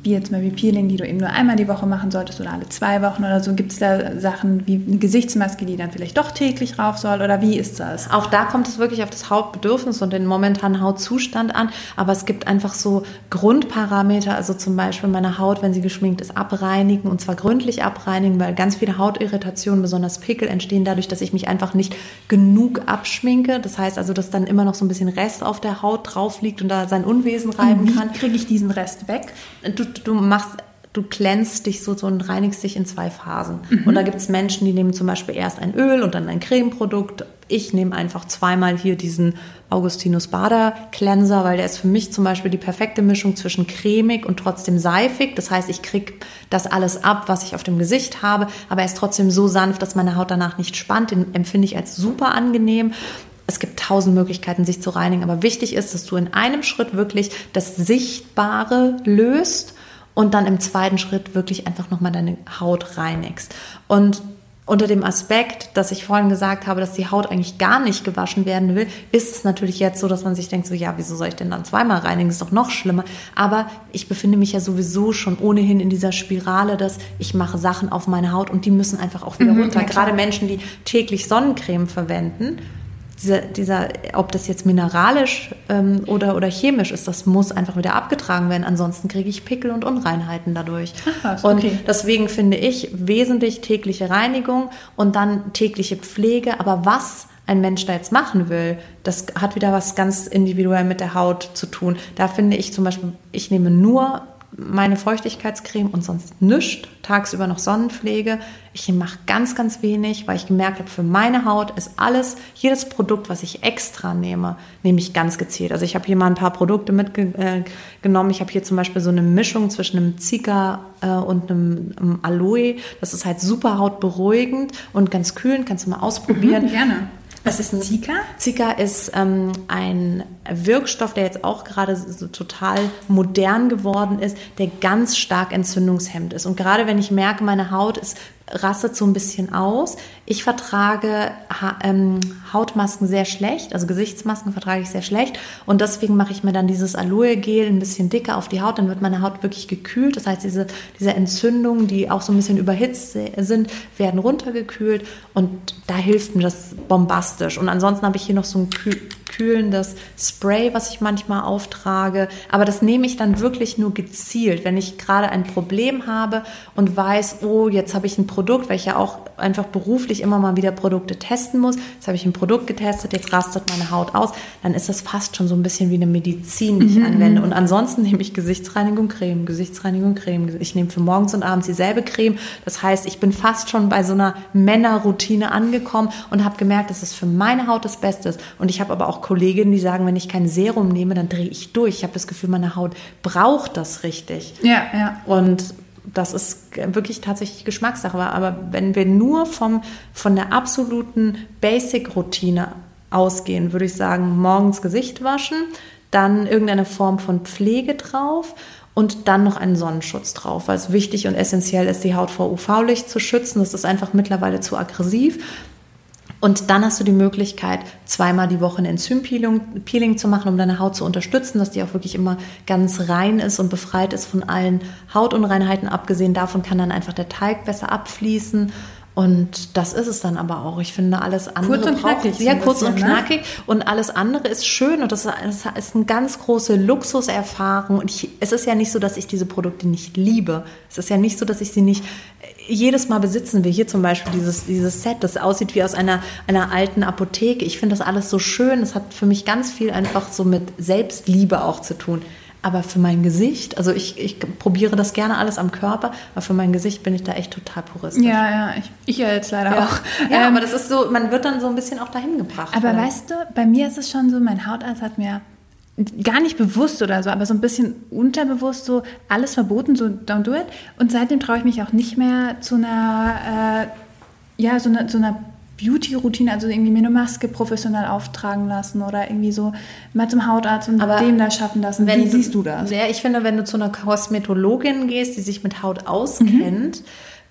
wie jetzt mal wie Peeling, die du eben nur einmal die Woche machen solltest oder alle zwei Wochen oder so? Gibt es da Sachen wie eine Gesichtsmaske, die dann vielleicht doch täglich rauf soll oder wie ist das? Auch da kommt es wirklich auf das Hautbedürfnis und den momentanen Hautzustand an. Aber es gibt einfach so Grundparameter, also zum Beispiel meine Haut, wenn sie geschminkt ist, abreinigen und zwar gründlich abreinigen, weil ganz viele Hautirritationen, besonders Pickel, entstehen dadurch, dass ich mich einfach nicht genug abschminke. Das heißt also, dass dann immer noch so ein bisschen Rest auf der Haut drauf liegt und da sein Unwesen reiben kann. Wie kriege ich diesen Rest weg? Du, du machst du glänzt dich so, so und reinigst dich in zwei Phasen. Mhm. Und da gibt es Menschen, die nehmen zum Beispiel erst ein Öl und dann ein Cremeprodukt. Ich nehme einfach zweimal hier diesen Augustinus Bader Cleanser, weil der ist für mich zum Beispiel die perfekte Mischung zwischen cremig und trotzdem seifig. Das heißt, ich kriege das alles ab, was ich auf dem Gesicht habe, aber er ist trotzdem so sanft, dass meine Haut danach nicht spannt. Den empfinde ich als super angenehm. Es gibt tausend Möglichkeiten, sich zu reinigen, aber wichtig ist, dass du in einem Schritt wirklich das Sichtbare löst und dann im zweiten Schritt wirklich einfach nochmal deine Haut reinigst. Und unter dem Aspekt, dass ich vorhin gesagt habe, dass die Haut eigentlich gar nicht gewaschen werden will, ist es natürlich jetzt so, dass man sich denkt, so ja, wieso soll ich denn dann zweimal reinigen? Ist doch noch schlimmer. Aber ich befinde mich ja sowieso schon ohnehin in dieser Spirale, dass ich mache Sachen auf meine Haut und die müssen einfach auch wieder runter. ja. Gerade Menschen, die täglich Sonnencreme verwenden, dieser, dieser, ob das jetzt mineralisch ähm, oder, oder chemisch ist, das muss einfach wieder abgetragen werden. Ansonsten kriege ich Pickel und Unreinheiten dadurch. Ach was, und okay. deswegen finde ich wesentlich tägliche Reinigung und dann tägliche Pflege. Aber was ein Mensch da jetzt machen will, das hat wieder was ganz individuell mit der Haut zu tun. Da finde ich zum Beispiel, ich nehme nur meine Feuchtigkeitscreme und sonst nichts. Tagsüber noch Sonnenpflege. Ich mache ganz, ganz wenig, weil ich gemerkt habe, für meine Haut ist alles, jedes Produkt, was ich extra nehme, nehme ich ganz gezielt. Also ich habe hier mal ein paar Produkte mitgenommen. Ich habe hier zum Beispiel so eine Mischung zwischen einem Zika äh, und einem, einem Aloe. Das ist halt super hautberuhigend und ganz kühlend. Kannst du mal ausprobieren. Gerne. Was ist ein Zika? Zika ist ähm, ein Wirkstoff, der jetzt auch gerade so total modern geworden ist, der ganz stark entzündungshemmend ist. Und gerade wenn ich merke, meine Haut ist rastet so ein bisschen aus. Ich vertrage ähm, Hautmasken sehr schlecht, also Gesichtsmasken vertrage ich sehr schlecht und deswegen mache ich mir dann dieses Aloe-Gel ein bisschen dicker auf die Haut, dann wird meine Haut wirklich gekühlt. Das heißt, diese, diese Entzündungen, die auch so ein bisschen überhitzt sind, werden runtergekühlt und da hilft mir das bombastisch. Und ansonsten habe ich hier noch so ein kühl kühlendes Spray, was ich manchmal auftrage. Aber das nehme ich dann wirklich nur gezielt, wenn ich gerade ein Problem habe und weiß, oh, jetzt habe ich ein Produkt, weil ich ja auch einfach beruflich immer mal wieder Produkte testen muss. Jetzt habe ich ein Produkt getestet, jetzt rastet meine Haut aus. Dann ist das fast schon so ein bisschen wie eine Medizin, die ich anwende. Und ansonsten nehme ich Gesichtsreinigung, Creme, Gesichtsreinigung, Creme. Ich nehme für morgens und abends dieselbe Creme. Das heißt, ich bin fast schon bei so einer Männerroutine angekommen und habe gemerkt, dass es für meine Haut das Beste ist. Und ich habe aber auch Kolleginnen, die sagen, wenn ich kein Serum nehme, dann drehe ich durch. Ich habe das Gefühl, meine Haut braucht das richtig. Ja, ja. Und das ist wirklich tatsächlich Geschmackssache. Aber wenn wir nur vom, von der absoluten Basic-Routine ausgehen, würde ich sagen, morgens Gesicht waschen, dann irgendeine Form von Pflege drauf und dann noch einen Sonnenschutz drauf, weil es wichtig und essentiell ist, die Haut vor UV-Licht zu schützen. Das ist einfach mittlerweile zu aggressiv. Und dann hast du die Möglichkeit, zweimal die Woche ein Enzympeeling Peeling zu machen, um deine Haut zu unterstützen, dass die auch wirklich immer ganz rein ist und befreit ist von allen Hautunreinheiten. Abgesehen davon kann dann einfach der Teig besser abfließen. Und das ist es dann aber auch. Ich finde alles andere Kurz und braucht- knackig ein kurz bisschen, und ne? knackig. Und alles andere ist schön und das ist, das ist eine ganz große Luxuserfahrung. Und ich, es ist ja nicht so, dass ich diese Produkte nicht liebe. Es ist ja nicht so, dass ich sie nicht äh, jedes Mal besitzen will. Hier zum Beispiel dieses, dieses Set, das aussieht wie aus einer, einer alten Apotheke. Ich finde das alles so schön. Es hat für mich ganz viel einfach so mit Selbstliebe auch zu tun. Aber für mein Gesicht, also ich, ich probiere das gerne alles am Körper, aber für mein Gesicht bin ich da echt total puristisch. Ja, ja, ich, ich ja jetzt leider auch. Ja, Ähm, aber das ist so, man wird dann so ein bisschen auch dahin gebracht. Aber oder? weißt du, bei mir ist es schon so, mein Hautarzt hat mir gar nicht bewusst oder so, aber so ein bisschen unterbewusst so alles verboten, so don't do it. Und seitdem traue ich mich auch nicht mehr zu einer, äh, ja, so einer, so einer Beauty-Routine, also irgendwie mir eine Maske professionell auftragen lassen oder irgendwie so mal zum Hautarzt und Aber dem da schaffen lassen. Wie siehst du das? Ja, ich finde, wenn du zu einer Kosmetologin gehst, die sich mit Haut auskennt,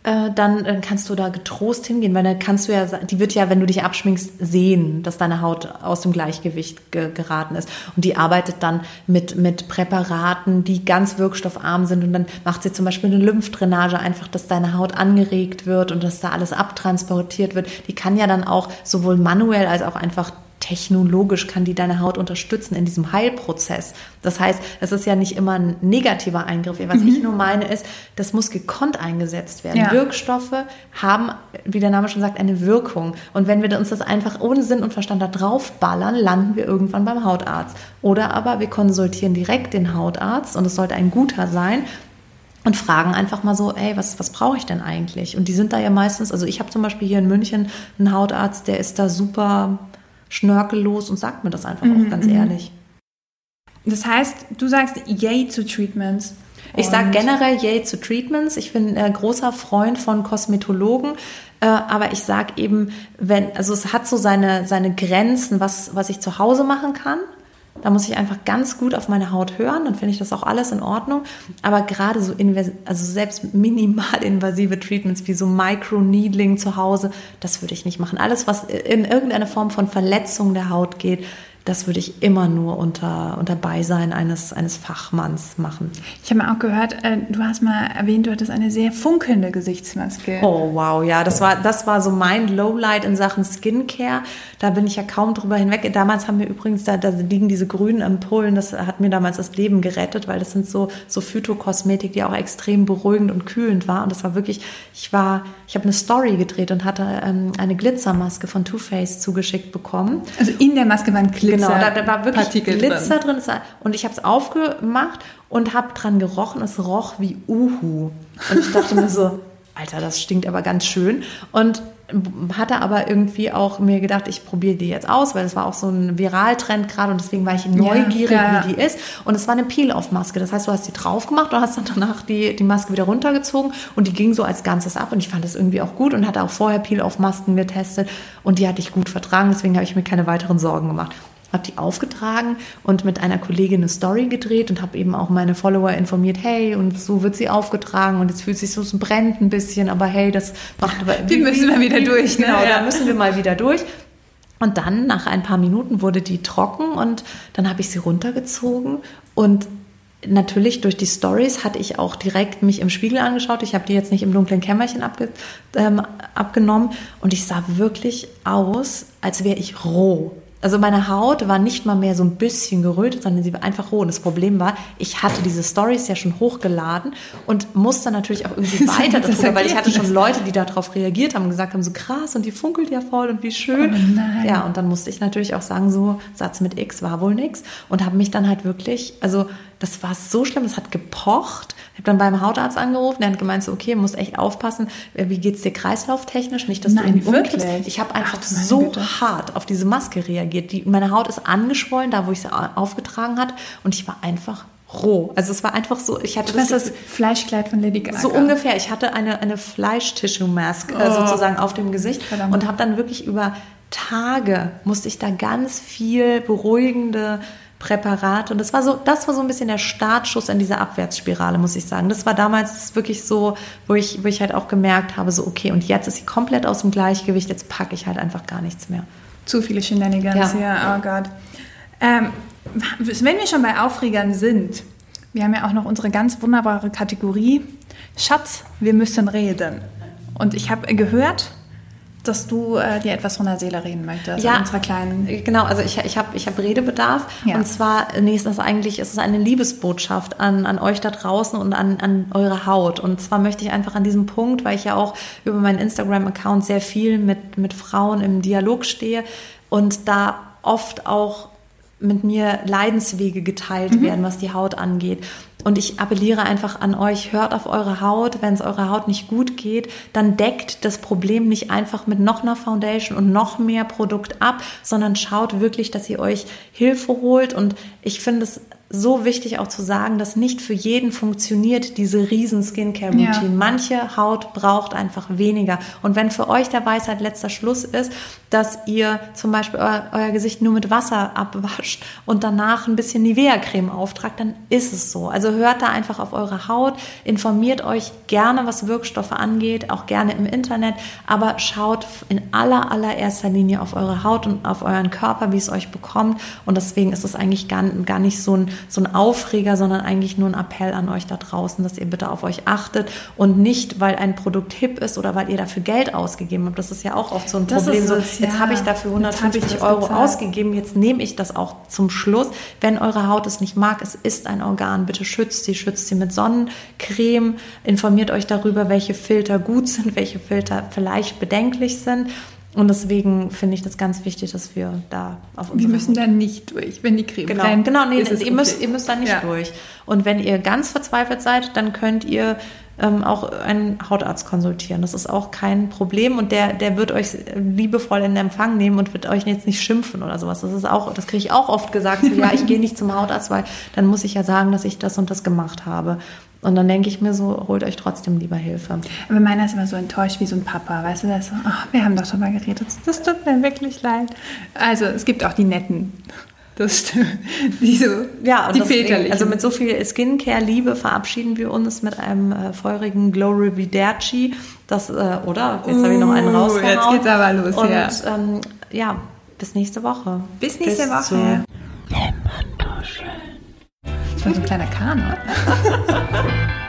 äh, dann, dann kannst du da getrost hingehen, weil dann kannst du ja, die wird ja, wenn du dich abschminkst, sehen, dass deine Haut aus dem Gleichgewicht ge geraten ist. Und die arbeitet dann mit, mit Präparaten, die ganz wirkstoffarm sind und dann macht sie zum Beispiel eine Lymphdrainage einfach, dass deine Haut angeregt wird und dass da alles abtransportiert wird. Die kann ja dann auch sowohl manuell als auch einfach technologisch kann die deine Haut unterstützen in diesem Heilprozess. Das heißt, es ist ja nicht immer ein negativer Eingriff. Was ich nur meine ist, das muss gekonnt eingesetzt werden. Ja. Wirkstoffe haben, wie der Name schon sagt, eine Wirkung. Und wenn wir uns das einfach ohne Sinn und Verstand da draufballern, landen wir irgendwann beim Hautarzt. Oder aber wir konsultieren direkt den Hautarzt und es sollte ein guter sein, und fragen einfach mal so, ey, was, was brauche ich denn eigentlich? Und die sind da ja meistens, also ich habe zum Beispiel hier in München einen Hautarzt, der ist da super schnörkellos und sagt mir das einfach auch ganz ehrlich. Das heißt, du sagst yay zu Treatments. Ich sage generell yay zu Treatments. Ich bin äh, großer Freund von Kosmetologen. Äh, aber ich sage eben, wenn, also es hat so seine, seine Grenzen, was, was ich zu Hause machen kann. Da muss ich einfach ganz gut auf meine Haut hören, dann finde ich das auch alles in Ordnung. Aber gerade so, also selbst minimal invasive Treatments wie so Microneedling zu Hause, das würde ich nicht machen. Alles, was in irgendeine Form von Verletzung der Haut geht, das würde ich immer nur unter, unter Beisein eines, eines Fachmanns machen. Ich habe mal auch gehört, äh, du hast mal erwähnt, du hattest eine sehr funkelnde Gesichtsmaske. Oh wow, ja, das war, das war so mein Lowlight in Sachen Skincare. Da bin ich ja kaum drüber hinweg. Damals haben wir übrigens, da, da liegen diese grünen Ampullen, das hat mir damals das Leben gerettet, weil das sind so, so Phytokosmetik, die auch extrem beruhigend und kühlend war. Und das war wirklich, ich war, ich habe eine Story gedreht und hatte ähm, eine Glitzermaske von Too Faced zugeschickt bekommen. Also in der Maske waren Glitzer. Genau, da, da war wirklich Partikel Glitzer drin. drin. Und ich habe es aufgemacht und habe dran gerochen. Es roch wie Uhu. Und ich dachte mir so, *laughs* Alter, das stinkt aber ganz schön. Und hatte aber irgendwie auch mir gedacht, ich probiere die jetzt aus, weil es war auch so ein Viraltrend gerade und deswegen war ich neugierig, ja. wie die ist. Und es war eine Peel-Off-Maske. Das heißt, du hast die drauf gemacht und hast dann danach die, die Maske wieder runtergezogen und die ging so als Ganzes ab und ich fand das irgendwie auch gut und hatte auch vorher Peel-Off-Masken getestet und die hatte ich gut vertragen, deswegen habe ich mir keine weiteren Sorgen gemacht. Habe die aufgetragen und mit einer Kollegin eine Story gedreht und habe eben auch meine Follower informiert, hey, und so wird sie aufgetragen und jetzt fühlt sich so, es brennt ein bisschen, aber hey, das macht aber... Wir müssen mal wieder durch, ne? Genau, Ja. da müssen wir mal wieder durch. Und dann, nach ein paar Minuten, wurde die trocken und dann habe ich sie runtergezogen und Natürlich durch die Stories hatte ich auch direkt mich im Spiegel angeschaut. Ich habe die jetzt nicht im dunklen Kämmerchen abge, ähm, abgenommen und ich sah wirklich aus, als wäre ich roh. Also meine Haut war nicht mal mehr so ein bisschen gerötet, sondern sie war einfach roh. Und das Problem war, ich hatte diese Stories ja schon hochgeladen und musste natürlich auch irgendwie *laughs* weiter Das darüber, weil ich hatte schon Leute, die darauf reagiert haben und gesagt haben, so krass und die funkelt ja voll und wie schön. Oh nein. Ja, und dann musste ich natürlich auch sagen, so Satz mit X war wohl nix und habe mich dann halt wirklich, also das war so schlimm, das hat gepocht. Ich habe dann beim Hautarzt angerufen, der hat gemeint, so okay, musst echt aufpassen, äh, wie geht's dir kreislauftechnisch, nicht, dass Nein, du wirklich? umkippst. Ich habe einfach Ach, so Güte. hart auf diese Maske reagiert. Die, meine Haut ist angeschwollen, da wo ich sie au- aufgetragen hat und ich war einfach roh. Also es war einfach so, ich hatte Das das Fleischkleid von Lady Gaga. so ungefähr. Ich hatte eine, eine Fleisch-Tissue-Mask äh, sozusagen auf dem Gesicht Oh. Verdammt. und habe dann wirklich über Tage musste ich da ganz viel beruhigende Präparate und das war so, das war so ein bisschen der Startschuss in dieser Abwärtsspirale, muss ich sagen. Das war damals wirklich so, wo ich, wo ich halt auch gemerkt habe, so okay, und jetzt ist sie komplett aus dem Gleichgewicht, jetzt packe ich halt einfach gar nichts mehr. Zu viele Shenanigans Ja. hier, oh Gott. Ähm, wenn wir schon bei Aufregern sind, wir haben ja auch noch unsere ganz wunderbare Kategorie Schatz, wir müssen reden. Und ich habe gehört, dass du äh, dir etwas von der Seele reden möchtest. Ja. unserer kleinen. Genau, also ich, ich habe ich hab Redebedarf. Ja. Und zwar, ist das eigentlich ist es eine Liebesbotschaft an, an euch da draußen und an, an eure Haut. Und zwar möchte ich einfach an diesem Punkt, weil ich ja auch über meinen Instagram-Account sehr viel mit, mit Frauen im Dialog stehe und da oft auch mit mir Leidenswege geteilt werden, was die Haut angeht. Und ich appelliere einfach an euch, hört auf eure Haut. Wenn es eurer Haut nicht gut geht, dann deckt das Problem nicht einfach mit noch einer Foundation und noch mehr Produkt ab, sondern schaut wirklich, dass ihr euch Hilfe holt. Und ich finde es so wichtig auch zu sagen, dass nicht für jeden funktioniert diese riesen Skincare-Routine. Ja. Manche Haut braucht einfach weniger. Und wenn für euch der Weisheit letzter Schluss ist, dass ihr zum Beispiel euer, euer Gesicht nur mit Wasser abwascht und danach ein bisschen Nivea-Creme auftragt, dann ist es so. Also hört da einfach auf eure Haut, informiert euch gerne, was Wirkstoffe angeht, auch gerne im Internet, aber schaut in aller, allererster Linie auf eure Haut und auf euren Körper, wie es euch bekommt. Und deswegen ist es eigentlich gar, gar nicht so ein, so ein Aufreger, sondern eigentlich nur ein Appell an euch da draußen, dass ihr bitte auf euch achtet und nicht, weil ein Produkt hip ist oder weil ihr dafür Geld ausgegeben habt. Das ist ja auch oft so ein Das Problem. So, jetzt ja. habe ich dafür Jetzt hab ich 150 das Euro bezahlt. ausgegeben, jetzt nehme ich das auch zum Schluss. Wenn eure Haut es nicht mag, es ist ein Organ, bitte schützt sie, schützt sie mit Sonnencreme, informiert euch darüber, welche Filter gut sind, welche Filter vielleicht bedenklich sind. Und deswegen finde ich das ganz wichtig, dass wir da auf Wir unsere müssen da nicht durch. Wenn die Creme Genau, brennt, genau, nee, ihr, müsst, okay. ihr müsst da nicht Ja. durch. Und wenn ihr ganz verzweifelt seid, dann könnt ihr ähm, auch einen Hautarzt konsultieren. Das ist auch kein Problem und der, der wird euch liebevoll in Empfang nehmen und wird euch jetzt nicht schimpfen oder sowas. Das ist auch, das kriege ich auch oft gesagt, so, ja, ich *laughs* gehe nicht zum Hautarzt, weil dann muss ich ja sagen, dass ich das und das gemacht habe. Und dann denke ich mir so, holt euch trotzdem lieber Hilfe. Aber meiner ist immer so enttäuscht wie so ein Papa, weißt du, das so, ach, wir haben doch schon mal geredet. Das tut mir wirklich leid. Also es gibt auch die netten. Das stimmt. Die so, Ja, und die deswegen, väterlichen. also mit so viel Skincare-Liebe verabschieden wir uns mit einem äh, feurigen Glow Rividerci. Das, äh, oder? Jetzt habe ich noch einen Uh, rausgehauen. jetzt geht's aber los, und, ja. Ähm, ja, bis nächste Woche. Bis nächste Woche bin so ein kleiner Kana. *laughs*